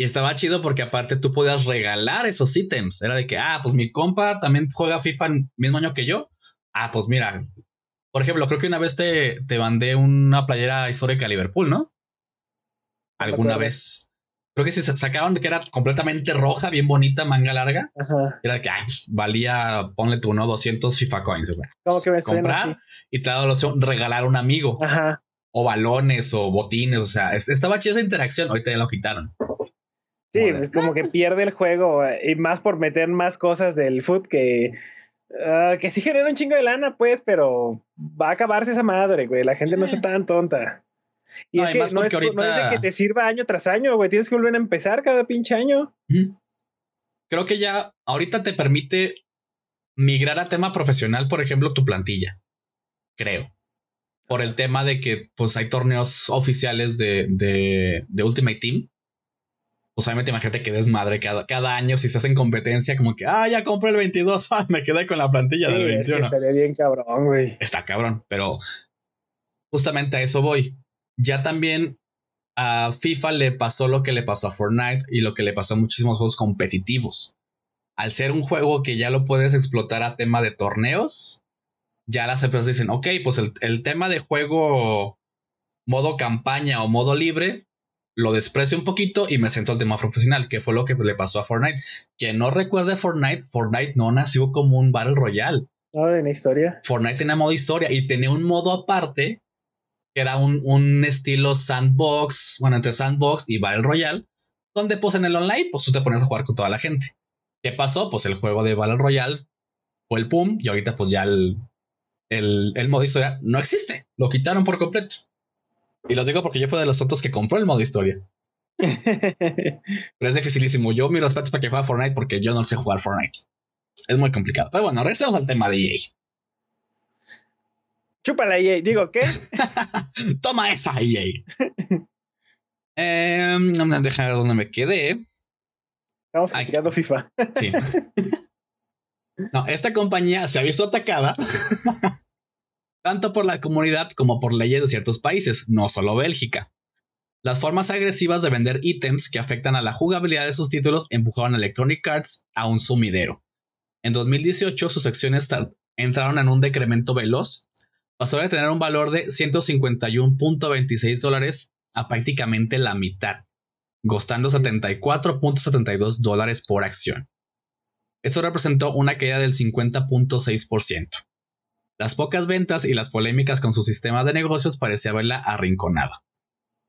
Y estaba chido porque aparte tú podías regalar esos ítems. Era de que, ah, pues mi compa también juega FIFA el mismo año que yo. Ah, pues mira. Por ejemplo, creo que una vez te, te mandé una playera histórica de Liverpool, ¿no? Alguna vez. Creo que si se sacaron que era completamente roja, bien bonita, manga larga. Ajá. Era de que, ay, pues, valía, ponle tú, ¿no? 200 FIFA coins, güey. ¿Cómo que me Comprar y te da la opción regalar a un amigo. Ajá. O balones o botines, o sea, estaba chida esa interacción. Ahorita ya lo quitaron. Sí, es como que pierde el juego y más por meter más cosas del foot que, ah, que sí genera un chingo de lana, pues, pero va a acabarse esa madre, güey. La gente no está tan tonta. Y es que no es, de que te sirva año tras año, güey. Tienes que volver a empezar cada pinche año. Creo que ya ahorita te permite migrar a tema profesional, por ejemplo, tu plantilla. Creo. Por el tema de que pues hay torneos oficiales de, de, de Ultimate Team pues obviamente imagínate que desmadre cada, cada año si estás en competencia, como que, ah, ya compré el 22, ah, me quedé con la plantilla del 21. estaría bien cabrón, güey. Está cabrón, pero justamente a eso voy. Ya también a FIFA le pasó lo que le pasó a Fortnite y lo que le pasó a muchísimos juegos competitivos. Al ser un juego que ya lo puedes explotar a tema de torneos, ya las empresas dicen, ok, pues el, el tema de juego modo campaña o modo libre, lo desprecio un poquito y me siento al tema profesional, que fue lo que le pasó a Fortnite. Que no recuerde Fortnite, Fortnite no nació como un Battle Royale. No, en historia. Fortnite tenía modo historia y tenía un modo aparte que era un, un, estilo sandbox, bueno, entre sandbox y Battle Royale, donde pues en el online pues tú te pones a jugar con toda la gente. ¿Qué pasó? Pues el juego de Battle Royale fue el pum y ahorita pues ya el, el, el modo historia no existe, lo quitaron por completo. Y los digo porque yo fui de los tontos que compró el modo historia. Pero es dificilísimo. Yo mi respeto para que juegue Fortnite porque yo no sé jugar Fortnite. Es muy complicado. Pero bueno, regresemos al tema de EA. Chúpala EA. Digo, ¿qué? Toma esa EA. eh, em, déjame ver dónde me quedé. Estamos creando FIFA. sí. No, esta compañía se ha visto atacada tanto por la comunidad como por leyes de ciertos países, no solo Bélgica. Las formas agresivas de vender ítems que afectan a la jugabilidad de sus títulos empujaron a Electronic Arts a un sumidero. En 2018 sus acciones entraron en un decremento veloz, pasó a tener un valor de 151.26 dólares a prácticamente la mitad, costando 74.72 dólares por acción. Esto representó una caída del 50.6%. Las pocas ventas y las polémicas con su sistema de negocios parecía haberla arrinconado.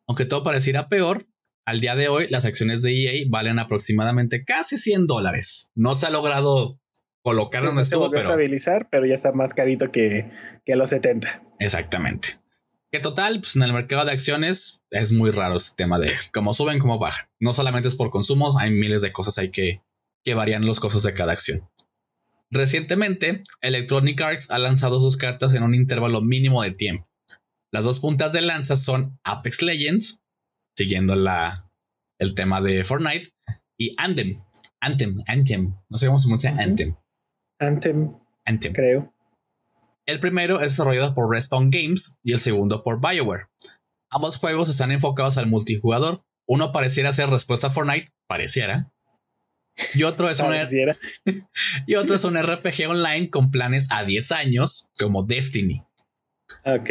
Aunque todo pareciera peor, al día de hoy las acciones de EA valen aproximadamente casi 100 dólares. No se ha logrado colocar donde estuvo, pero... estabilizar, pero ya está más carito que, que los 70. Exactamente. Que total, pues en el mercado de acciones es muy raro ese tema de cómo suben, cómo bajan. No solamente es por consumos, hay miles de cosas ahí que, que varían los costos de cada acción. Recientemente, Electronic Arts ha lanzado sus cartas en un intervalo mínimo de tiempo. Las dos puntas de lanza son Apex Legends, siguiendo la, el tema de Fortnite, y Anthem. Anthem, Anthem. No sé cómo se pronuncia Anthem. Anthem. Anthem. Creo. El primero es desarrollado por Respawn Games y el segundo por BioWare. Ambos juegos están enfocados al multijugador. Uno pareciera ser respuesta a Fortnite, pareciera, y otro, es un, y otro es un RPG online con planes a 10 años, como Destiny. Ok.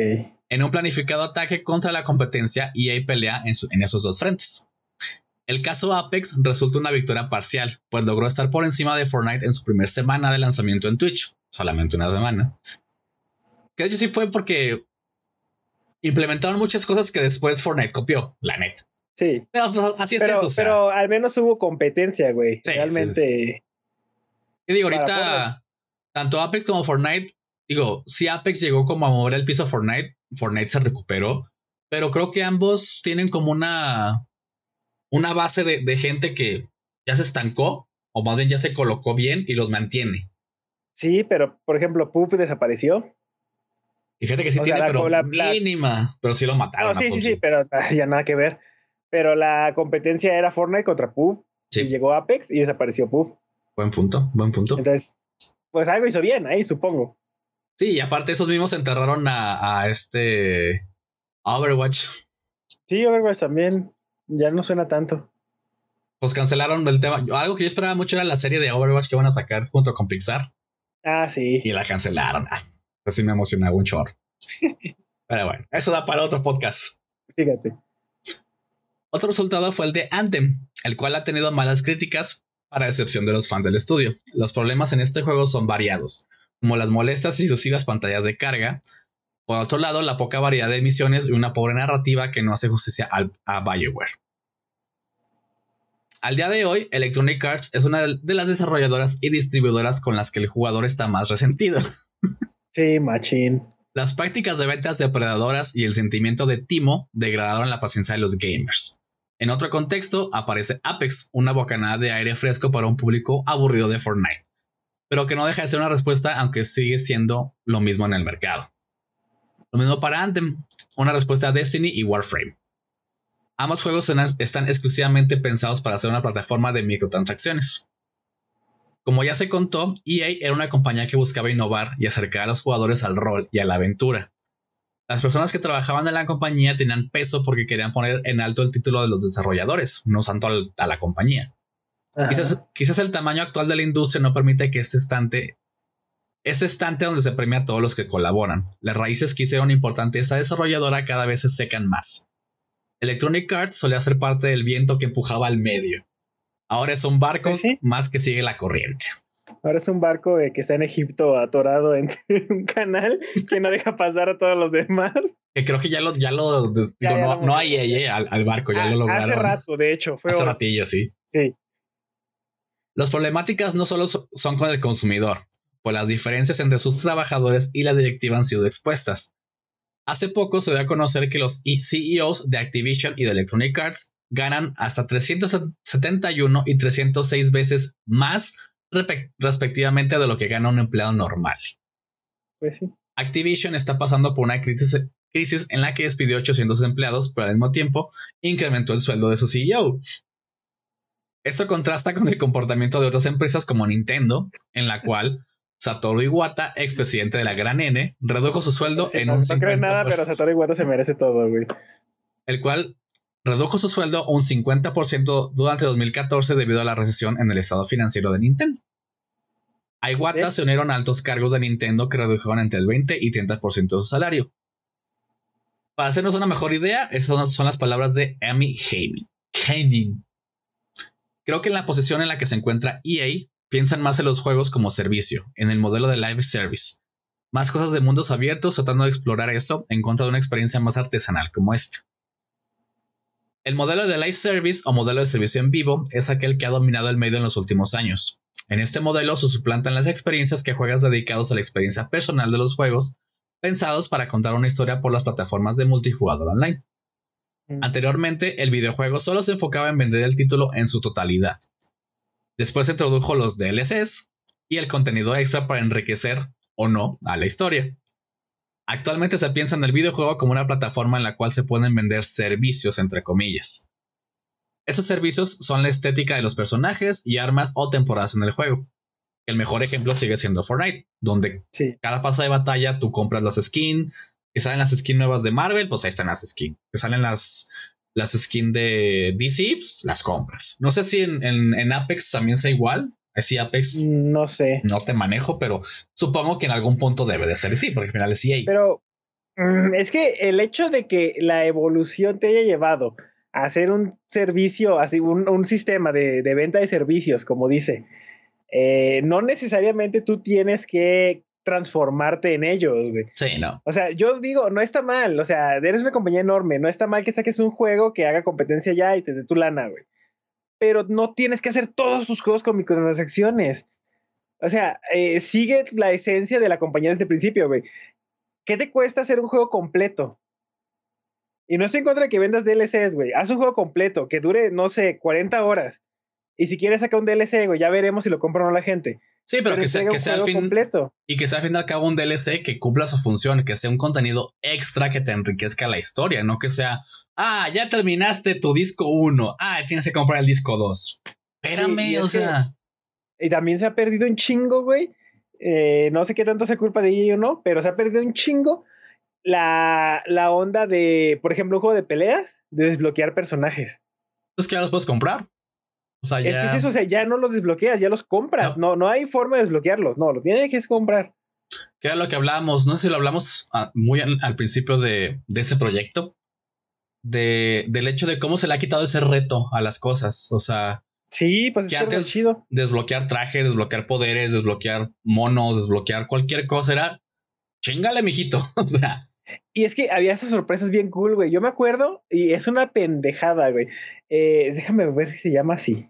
En un planificado ataque contra la competencia, EA pelea en, en esos dos frentes. El caso Apex resultó una victoria parcial, pues logró estar por encima de Fortnite en su primera semana de lanzamiento en Twitch, solamente una semana. Que de hecho sí fue porque implementaron muchas cosas que después Fortnite copió, la neta. Sí. Pero pues, así es Pero, eso. o sea. pero al menos hubo competencia, güey. Sí, Realmente. Y digo, para ahorita, tanto Apex como Fortnite, digo, si Apex llegó como a mover el piso a Fortnite, Fortnite se recuperó, pero creo que ambos tienen como una, una base de, de gente que ya se estancó, o más bien ya se colocó bien y los mantiene. Sí, pero por ejemplo, Pup desapareció. Y fíjate que sí O sea, tiene, la- pero la- la- mínima, pero sí lo mataron. No, sí, sí, sí, pero ya nada que ver. Pero la competencia era Fortnite contra Pup. Sí. Y llegó Apex y desapareció Pup. Buen punto, buen punto. Entonces, pues algo hizo bien ahí, supongo. Sí, y aparte esos mismos enterraron a, a este a Overwatch. Sí, Overwatch también ya no suena tanto. Pues cancelaron el tema. Algo que yo esperaba mucho era la serie de Overwatch que van a sacar junto con Pixar. Ah, sí. y la cancelaron. Ah, así me emocionaba un chorro. Pero bueno, eso da para otro podcast. Fíjate. Otro resultado fue el de Anthem, el cual ha tenido malas críticas para excepción de los fans del estudio. Los problemas en este juego son variados, como las molestas y sucesivas pantallas de carga. Por otro lado, la poca variedad de misiones y una pobre narrativa que no hace justicia al- a BioWare. Al día de hoy, Electronic Arts es una de las desarrolladoras y distribuidoras con las que el jugador está más resentido. Sí, machín. Las prácticas de ventas depredadoras y el sentimiento de timo degradaron la paciencia de los gamers. En otro contexto, aparece Apex, una bocanada de aire fresco para un público aburrido de Fortnite, pero que no deja de ser una respuesta aunque sigue siendo lo mismo en el mercado. Lo mismo para Anthem, una respuesta a Destiny y Warframe. Ambos juegos están- exclusivamente pensados para ser una plataforma de microtransacciones. Como ya se contó, EA era una compañía que buscaba innovar y acercar a los jugadores al rol y a la aventura. Las personas que trabajaban en la compañía tenían peso porque querían poner en alto el título de los desarrolladores, no tanto al- a la compañía. Quizás, quizás el tamaño actual de la industria no permite que este estante, este estante donde se premia a todos los que colaboran. Las raíces que hicieron importante esta desarrolladora cada vez se secan más. Electronic Arts solía ser parte del viento que empujaba al medio. Ahora es un barco sí. más que sigue la corriente. Ahora es un barco que está en Egipto atorado en un canal que no deja pasar a todos los demás. Que creo que ya lo, ya lo, Ya, digo, ya no, no hemos- hay EA, eh, al, al barco, ya Ah, lo lograron. Hace rato, de hecho, fue Hace hoy. ratillo, sí. Sí. Las problemáticas no solo so- son con el consumidor, pues las diferencias entre sus trabajadores y la directiva han sido expuestas. Hace poco se dio a conocer que los CEOs de Activision y de Electronic Arts ganan hasta 371 y 306 veces más respectivamente de lo que gana un empleado normal. Pues sí. Activision está pasando por una crisis, crisis en la que despidió 800 empleados, pero al mismo tiempo incrementó el sueldo de su CEO. Esto contrasta con el comportamiento de otras empresas como Nintendo, en la cual Satoru Iwata, expresidente de la Gran N, redujo su sueldo Sí, en no, un no creo 50%, nada, pero Satoru Iwata se merece todo, güey. el cual redujo su sueldo un 50% durante 2014 debido a la recesión en el estado financiero de Nintendo. A Iwata ¿Eh? se unieron altos cargos de Nintendo que redujeron entre el 20 y 30% de su salario. Para hacernos una mejor idea, esas son las palabras de Amy. Henning. Creo que en la posición en la que se encuentra EA, piensan más en los juegos como servicio, en el modelo de live service. Más cosas de mundos abiertos tratando de explorar eso en contra de una experiencia más artesanal como esta. El modelo de live service o modelo de servicio en vivo es aquel que ha dominado el medio en los últimos años. En este modelo se suplantan las experiencias que juegas dedicados a la experiencia personal de los juegos, pensados para contar una historia por las plataformas de multijugador online. Mm. Anteriormente, el videojuego solo se enfocaba en vender el título en su totalidad. Después se introdujo los DLCs y el contenido extra para enriquecer o no a la historia. Actualmente se piensa en el videojuego como una plataforma en la cual se pueden vender servicios, entre comillas. Estos servicios son la estética de los personajes y armas o temporadas en el juego. El mejor ejemplo sigue siendo Fortnite, donde Sí. cada paso de batalla tú compras las skins, que salen las skins nuevas de Marvel, pues ahí están las skins. Que salen las, las skins de DC, pues las compras. No sé si en, en- en Apex también sea igual. Así Apex Mm, No sé. no te manejo, pero supongo que en algún punto debe de ser sí, porque al final es EA. Pero mm, es que el hecho de que la evolución te haya llevado hacer un servicio, así un, un sistema de, de, venta de servicios, como dice, eh, no necesariamente tú tienes que transformarte en ellos, güey. Sí, no. O sea, yo digo, no está mal, o sea, eres una compañía enorme, no está mal que saques un juego que haga competencia ya y te dé tu lana, güey. Pero no tienes que hacer todos tus juegos con microtransacciones. O sea, eh, sigue la esencia de la compañía desde el principio, güey. ¿Qué te cuesta hacer un juego completo? Y no estoy en contra de que vendas DLCs, güey. Haz un juego completo que dure, no sé, 40 horas. Y si quieres sacar un DLC, güey, ya veremos si lo compra o no la gente. Sí, pero, que sea, que sea al fin. Completo. Y que sea al fin y al cabo un DLC que cumpla su función, que sea un contenido extra que te enriquezca la historia, no que sea, ah, ya terminaste tu disco 1, ah, tienes que comprar el disco 2. Espérame, o sea. y también se ha perdido un chingo, güey. Eh, no sé qué tanto se culpa de ella o no, pero se ha perdido un chingo la, la onda de, por ejemplo, un juego de peleas, de desbloquear personajes. Pues que ya los puedes comprar. O sea, ya... Es que es eso, o sea, ya no los desbloqueas, ya los compras. No, no, hay forma de desbloquearlos. No, lo tienes que comprar. Que era lo que hablábamos, no sé si lo hablamos ah, muy al, principio de, de, este proyecto. De, del hecho de cómo se le ha quitado ese reto a las cosas. O sea. Sí, pues que antes chido. desbloquear traje, desbloquear poderes, desbloquear monos, desbloquear cualquier cosa era chingale, mijito. o sea. Y es que había esas sorpresas bien cool, güey. Yo me acuerdo, y es una pendejada, güey. Eh, déjame ver si se llama así.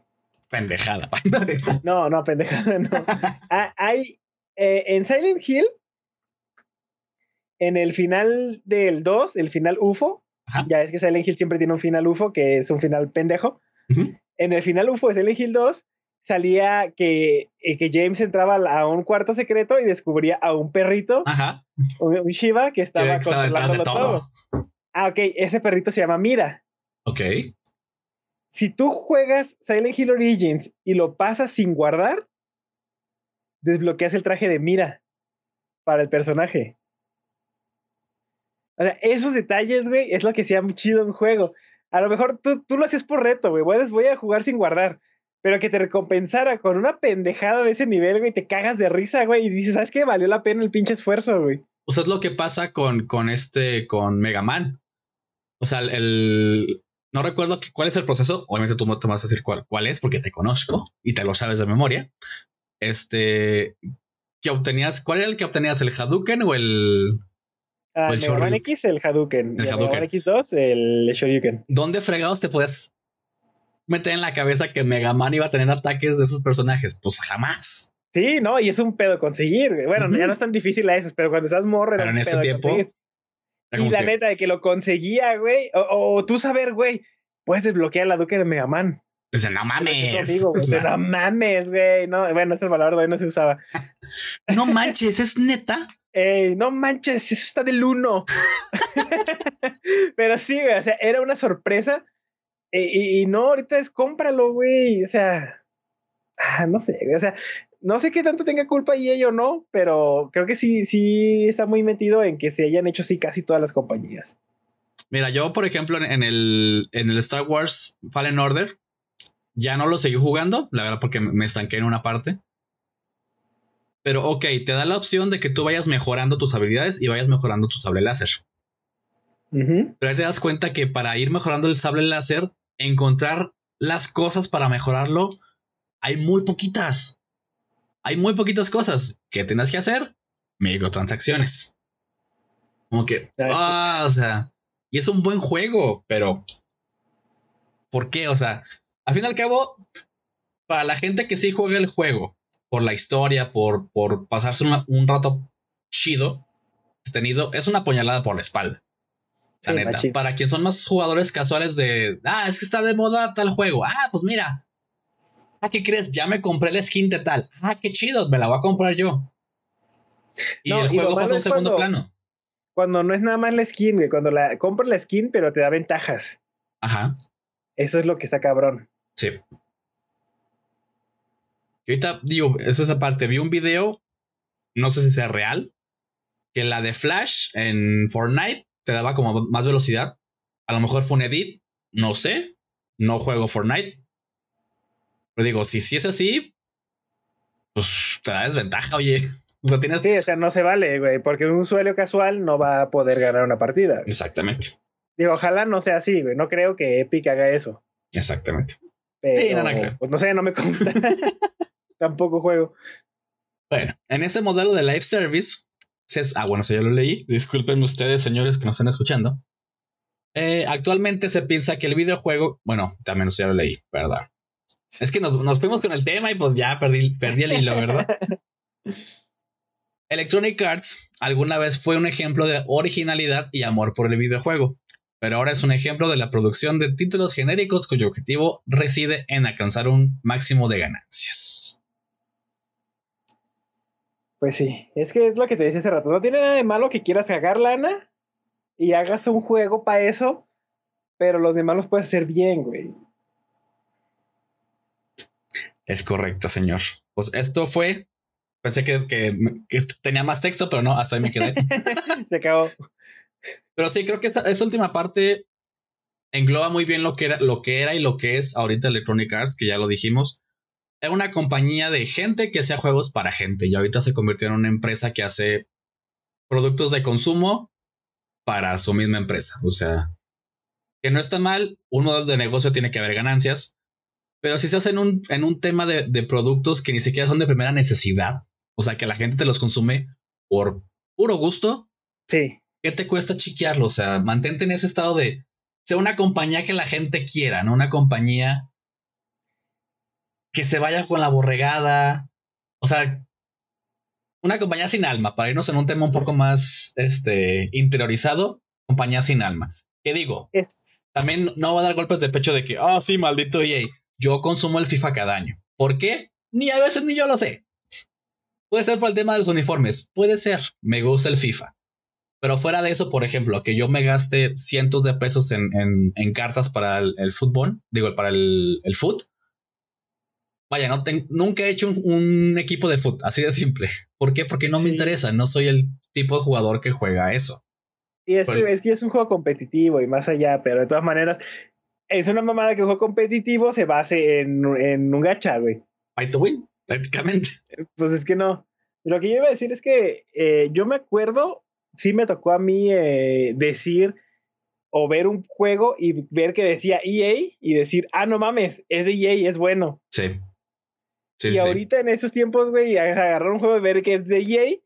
Pendejada. no, no, pendejada, no. Ah, hay eh, en Silent Hill, en el final del 2, el final UFO, ya es que Silent Hill siempre tiene un final UFO, que es un final pendejo. En el final UFO de Silent Hill 2, salía que, eh, que James entraba a un cuarto secreto y descubría a un perrito, Un, Shiva, que estaba controlándolo todo. Ah, ok, ese perrito se llama Mira. Ok. Si tú juegas Silent Hill Origins y lo pasas sin guardar, desbloqueas el traje de Mira para el personaje. O sea, esos detalles, güey, es lo que sea muy chido en juego. A lo mejor tú, tú lo haces por reto, güey. Voy a jugar sin guardar pero que te recompensara con una pendejada de ese nivel, güey, te cagas de risa, güey, y dices, ¿sabes qué? Valió la pena el pinche esfuerzo, güey. Sea, es lo que pasa con, con este, con Mega Man. O sea, el, no recuerdo cuál es el proceso, obviamente tú me vas a decir cuál, cuál es, porque te conozco y te lo sabes de memoria. Este, que obtenías, ¿cuál era el que obtenías? ¿El Hadouken o el... Ah, el Mega Man X, el Hadouken. El Hadouken. Mega Man X2, el Shoryuken. ¿Dónde fregados te podías meter en la cabeza que Mega Man iba a tener ataques de esos personajes. Pues jamás. Sí, no, y es un pedo conseguir. Bueno, ya no es tan difícil a veces, pero cuando estás morro. Pero en ese tiempo. Y la neta de que lo conseguía, güey. O, tú saber, güey, puedes desbloquear la Duque de Mega Man. Pues no mames. Digo, no mames, güey. No, bueno, ese valor de hoy no se usaba. no manches, es neta. Ey, no manches, eso está del uno. Pero sí, güey, o sea, era una sorpresa y, no, ahorita es cómpralo, güey. O sea, ah, no sé, o sea, no sé qué tanto tenga culpa y ello no, pero creo que sí, sí está muy metido en que se hayan hecho así casi todas las compañías. Mira, yo, por ejemplo, en el, en el Star Wars Fallen Order, ya no lo seguí jugando, la verdad, porque me estanqué en una parte. Pero ok, te da la opción de que tú vayas mejorando tus habilidades y vayas mejorando tu sable láser. Pero ahí te das cuenta que para ir mejorando el sable láser encontrar las cosas para mejorarlo, hay muy poquitas. Hay muy poquitas cosas. ¿Qué tienes que hacer? Microtransacciones. Como que, ah, o sea, y es un buen juego, pero ¿por qué? O sea, al fin y al cabo, para la gente que sí juega el juego, por la historia, por, por pasarse un rato chido, tenido, es una puñalada por la espalda para quien son más jugadores casuales de, ah, es que está de moda tal juego. Ah, pues mira. Ah, ¿qué crees? Ya me compré la skin de tal. Ah, qué chido, me la voy a comprar yo. Y el juego pasa a un segundo plano. Cuando no es nada más la skin, güey. Cuando la compras la skin, pero te da ventajas. Ajá. Eso es lo que está cabrón. Sí. Y ahorita digo, eso es aparte. Vi un video, no sé si sea real, que la de Flash en Fortnite te daba como más velocidad. A lo mejor fue un edit, no sé. No juego Fortnite. Pero digo, si, si es así, pues te da desventaja, oye. O tienes... Sí, o sea, no se vale, güey, porque un usuario casual no va a poder ganar una partida. Exactamente. Digo, ojalá no sea así, güey. No creo que Epic haga eso. Exactamente. Pero, Sí, no, no creo. Pues no sé, no me consta. Tampoco juego. Bueno, en ese modelo de live service, se- ah, bueno, eso ya lo leí. Disculpen ustedes, señores, que nos están escuchando. Eh, actualmente se piensa que el videojuego, bueno, también eso ya lo leí, ¿verdad? Es que nos, nos fuimos con el tema y pues ya perdí, perdí el hilo, ¿verdad? Electronic Arts alguna vez fue un ejemplo de originalidad y amor por el videojuego, pero ahora es un ejemplo de la producción de títulos genéricos cuyo objetivo reside en alcanzar un máximo de ganancias. Pues sí, es que es lo que te decía hace rato. No tiene nada de malo que quieras cagar lana y hagas un juego para eso, pero los demás los puedes hacer bien, güey. Es correcto, señor. Pues esto fue. Pensé que, que- que tenía más texto, pero no, hasta ahí me quedé. Se acabó. pero sí, creo que esta, esta última parte engloba muy bien lo que, era, lo que era y lo que es ahorita Electronic Arts, que ya lo dijimos. Era una compañía de gente que hacía juegos para gente y ahorita se convirtió en una empresa que hace productos de consumo para su misma empresa. O sea, que no está mal, un modelo de negocio tiene que haber ganancias, pero si se hace en un, en un tema de, de productos que ni siquiera son de primera necesidad, o sea, que la gente te los consume por puro gusto, Sí, ¿qué te cuesta chiquearlo? O sea, mantente en ese estado de ser una compañía que la gente quiera, no una compañía que se vaya con la borregada. O sea, una compañía sin alma, para irnos en un tema un poco más este, interiorizado, compañía sin alma. ¿Qué digo? es. También no va a dar golpes de pecho de que, ah, sí, maldito EA, yo consumo el FIFA cada año. ¿Por qué? Ni a veces ni yo lo sé. Puede ser por el tema de los uniformes, puede ser, me gusta el FIFA. Pero fuera de eso, por ejemplo, que yo me gaste cientos de pesos en, en- en cartas para el, el fútbol, digo, para el, el foot. Vaya, no ten- nunca he hecho un, un equipo de foot, así de simple. ¿Por qué? Porque no me interesa, no soy el tipo de jugador que juega eso. Y es, que es un juego competitivo y más allá, pero de todas maneras, es una mamada que un juego competitivo se base en, en un gacha, güey. Fight to win, prácticamente. Pues es que no. Lo que yo iba a decir es que eh, yo me acuerdo, sí me tocó a mí eh, decir o ver un juego y ver que decía EA y decir, ah, no mames, es de EA, es bueno. Sí. Sí, y sí, ahorita en estos tiempos, güey, agarrar un juego y ver que es de EA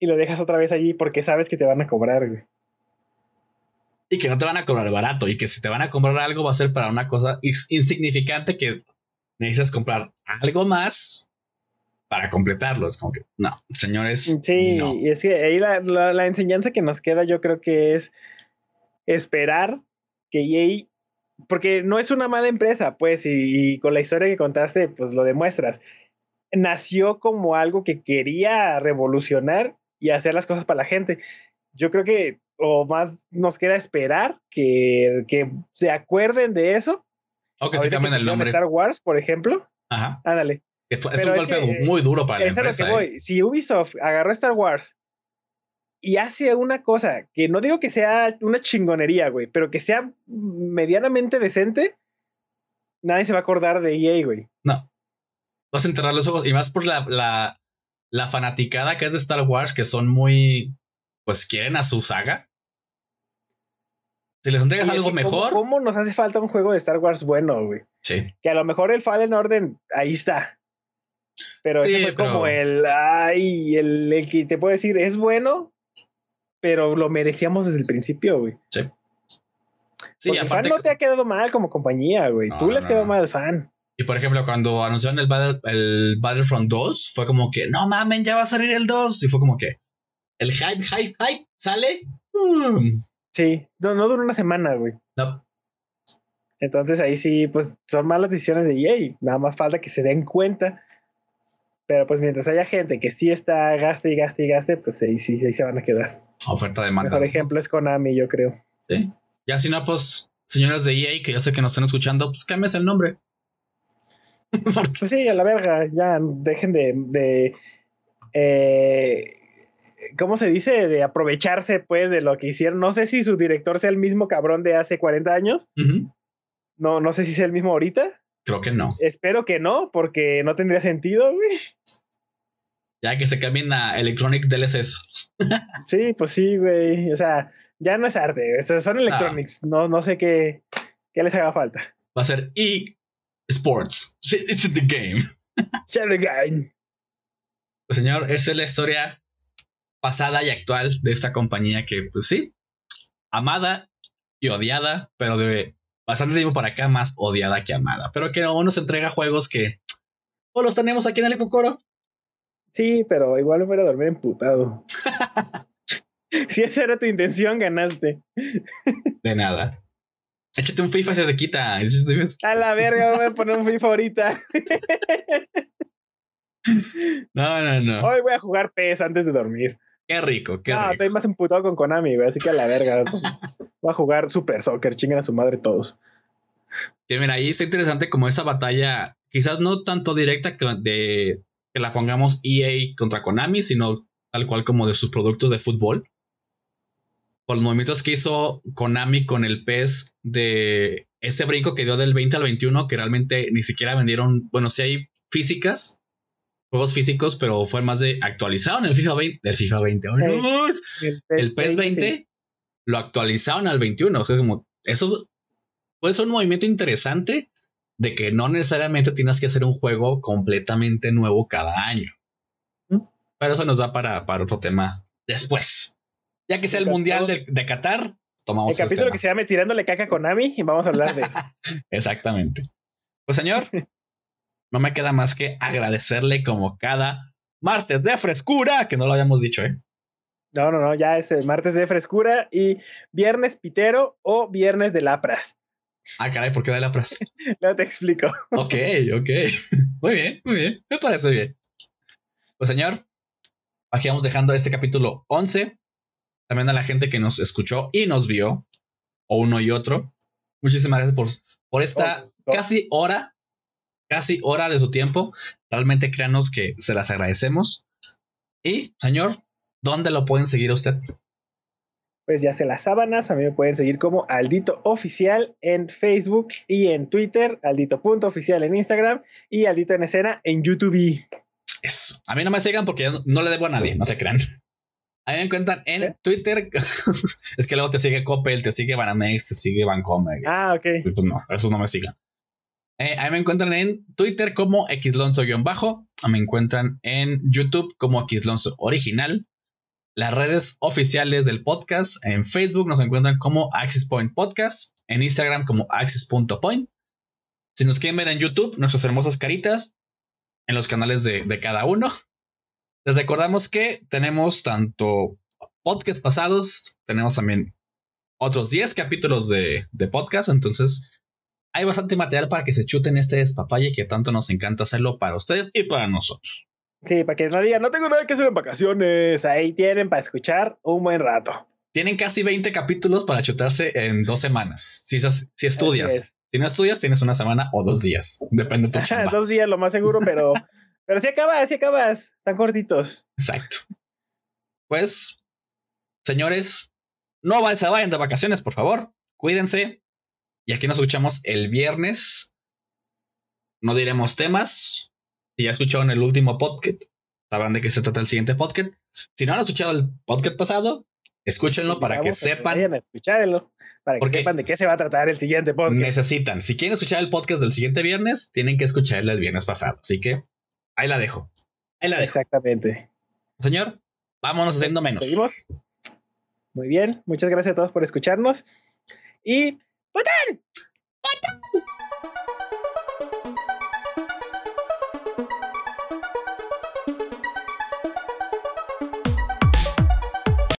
y lo dejas otra vez allí porque sabes que te van a cobrar, güey. Y que no te van a cobrar barato. Y que si te van a comprar algo va a ser para una cosa ins- insignificante que necesitas comprar algo más para completarlo. Es como que, no, señores. Sí, no. y es que ahí la, la- la enseñanza que nos queda yo creo que es esperar que EA, porque no es una mala empresa, pues, y, y con la historia que contaste, pues lo demuestras. Nació como algo que quería revolucionar y hacer las cosas para la gente. Yo creo que, o más nos queda esperar que, que se acuerden de eso. O que se Ahorita cambien el nombre. Star Wars, por ejemplo. Ajá. Ándale. Que fue- es Pero un es golpe que, muy duro para la Es a lo empresa. que ¿eh? voy. Si Ubisoft agarró Star Wars y hace una cosa que no digo que sea una chingonería, güey, pero que sea medianamente decente, nadie se va a acordar de EA, güey. No. Vas a enterrar los ojos. Y más por la, la, la fanaticada que es de Star Wars, que son muy. Pues quieren a su saga. Si les entregas algo así, ¿cómo- mejor. ¿Cómo nos hace falta un juego de Star Wars bueno, güey? Sí. Que a lo mejor el Fallen Order ahí está. Pero Sí, ese fue pero- como el, ay, el, el que te puedo decir, es bueno, pero lo merecíamos desde el principio, güey. Sí, Porque el aparte. fan no te ha quedado mal como compañía, güey. No, Tú le has no, quedado no. mal al fan. Y por ejemplo, cuando anunciaron el, Battle- el Battlefront 2, fue como que, no mamen, ya va a salir el 2. Y fue como que, el hype, hype, hype, sale. Mm, Sí, no, no duró una semana, güey. no. Entonces ahí sí, pues son malas decisiones de EA. Nada más falta que se den cuenta. Pero pues mientras haya gente que sí está gaste y gaste y gaste, pues ahí sí, ahí se van a quedar. Oferta de demanda. Mejor ejemplo es Konami, yo creo. Sí. Ya si no, pues, señoras de EA, que yo sé que nos están escuchando, pues cámbiase el nombre. Pues sí, a la verga, ya dejen de, de eh, ¿cómo se dice? De aprovecharse pues de lo que hicieron. No sé si su director sea el mismo cabrón de hace 40 años. No, no sé si sea el mismo ahorita. Creo que no. Espero que no, porque no tendría sentido, güey. Ya que se cambien a Electronic DLCs. Sí, pues sí, güey. O sea, ya no es arte, son electronics, no, no sé qué, qué les haga falta. Va a ser E Sports. It's the game. game. Pues señor, esa es la historia pasada y actual de esta compañía que, pues sí, amada y odiada, pero de bastante tiempo para acá más odiada que amada. Pero que aún nos entrega juegos que o los tenemos aquí en el Cocoro. Sí, pero igual me voy a dormir emputado. si esa era tu intención, ganaste. De nada. Échate un FIFA y se te quita. A la verga, voy a poner un FIFA ahorita. no, no, no. Hoy voy a jugar PES antes de dormir. Qué rico, qué rico. estoy más emputado con Konami, así que a la verga. voy a jugar Super Soccer, chinguen a su madre todos. Que mira, ahí está interesante como esa batalla, quizás no tanto directa que de que la pongamos EA contra Konami, sino tal cual como de sus productos de fútbol por los movimientos que hizo Konami con el PES de este brinco que dio del 20 al 21, que realmente ni siquiera vendieron, bueno, sí hay físicas, juegos físicos, pero fue más de actualizaron el FIFA 20, el FIFA 20, el, PES, 20 lo actualizaron al 21, o sea, como eso puede ser un movimiento interesante de que no necesariamente tienes que hacer un juego completamente nuevo cada año. Pero eso nos da para, para otro tema después. Ya que sea el, Mundial de, Qatar, tomamos El capítulo que se llame Tirándole caca con Ami y vamos a hablar de eso. Exactamente. Pues señor, no me queda más que agradecerle como cada martes de frescura, que no lo habíamos dicho, ¿eh? No, no, no, ya es el martes de frescura y viernes pitero o viernes de lapras. Ah, caray, ¿por qué de lapras? no te explico. ok, ok. Muy bien, muy bien. Me parece bien. Pues señor, aquí vamos dejando este capítulo 11 también a la gente que nos escuchó y nos vio, o uno y otro. Muchísimas gracias por, por esta casi hora, casi hora de su tiempo. Realmente créanos que se las agradecemos. Y, señor, ¿dónde lo pueden seguir usted? Pues ya se las sábanas, a mí me pueden seguir como Aldito Oficial en Facebook y en Twitter, Aldito.oficial en Instagram y Aldito en escena en YouTube. Eso. A mí no me sigan porque no le debo a nadie, no se crean. A mí me encuentran en Twitter. es que luego te sigue Coppel, te sigue Banamex, te sigue Bancomer. Ah, ok. Pues no, esos no me sigan. Eh, a mí me encuentran en Twitter como xlonzo-bajo. Me encuentran en YouTube como xlonzo original. Las redes oficiales del podcast en Facebook nos encuentran como Access Point Podcast. En Instagram como Access.point. Si nos quieren ver en YouTube, nuestras hermosas caritas en los canales de, de cada uno. Les recordamos que tenemos tanto podcasts pasados, tenemos también otros 10 capítulos de, podcast, entonces hay bastante material para que se chuten este despapalle que tanto nos encanta hacerlo para ustedes y para nosotros. Sí, para que no digan, no tengo nada que hacer en vacaciones, ahí tienen para escuchar un buen rato. Tienen casi 20 capítulos para chutarse en dos semanas, si, si estudias. Si no estudias, tienes una semana o dos días, depende de tu chamba. dos días lo más seguro, pero Pero si acabas, si acabas, tan cortitos. Exacto. Pues, señores, no se vayan de vacaciones, por favor. Cuídense. Y aquí nos escuchamos el viernes. No diremos temas. Si ya escucharon el último podcast, sabrán de qué se trata el siguiente podcast. Si no han escuchado el podcast pasado, escúchenlo para que sepan. Vayan a escucharlo, para que sepan de qué se va a tratar el siguiente podcast. Necesitan. Si quieren escuchar el podcast del siguiente viernes, tienen que escucharlo el viernes pasado. Así que Ahí la dejo. Ahí la dejo. Exactamente. Señor, vámonos haciendo menos. Seguimos. Muy bien. Muchas gracias a todos por escucharnos. Y. But then, but then.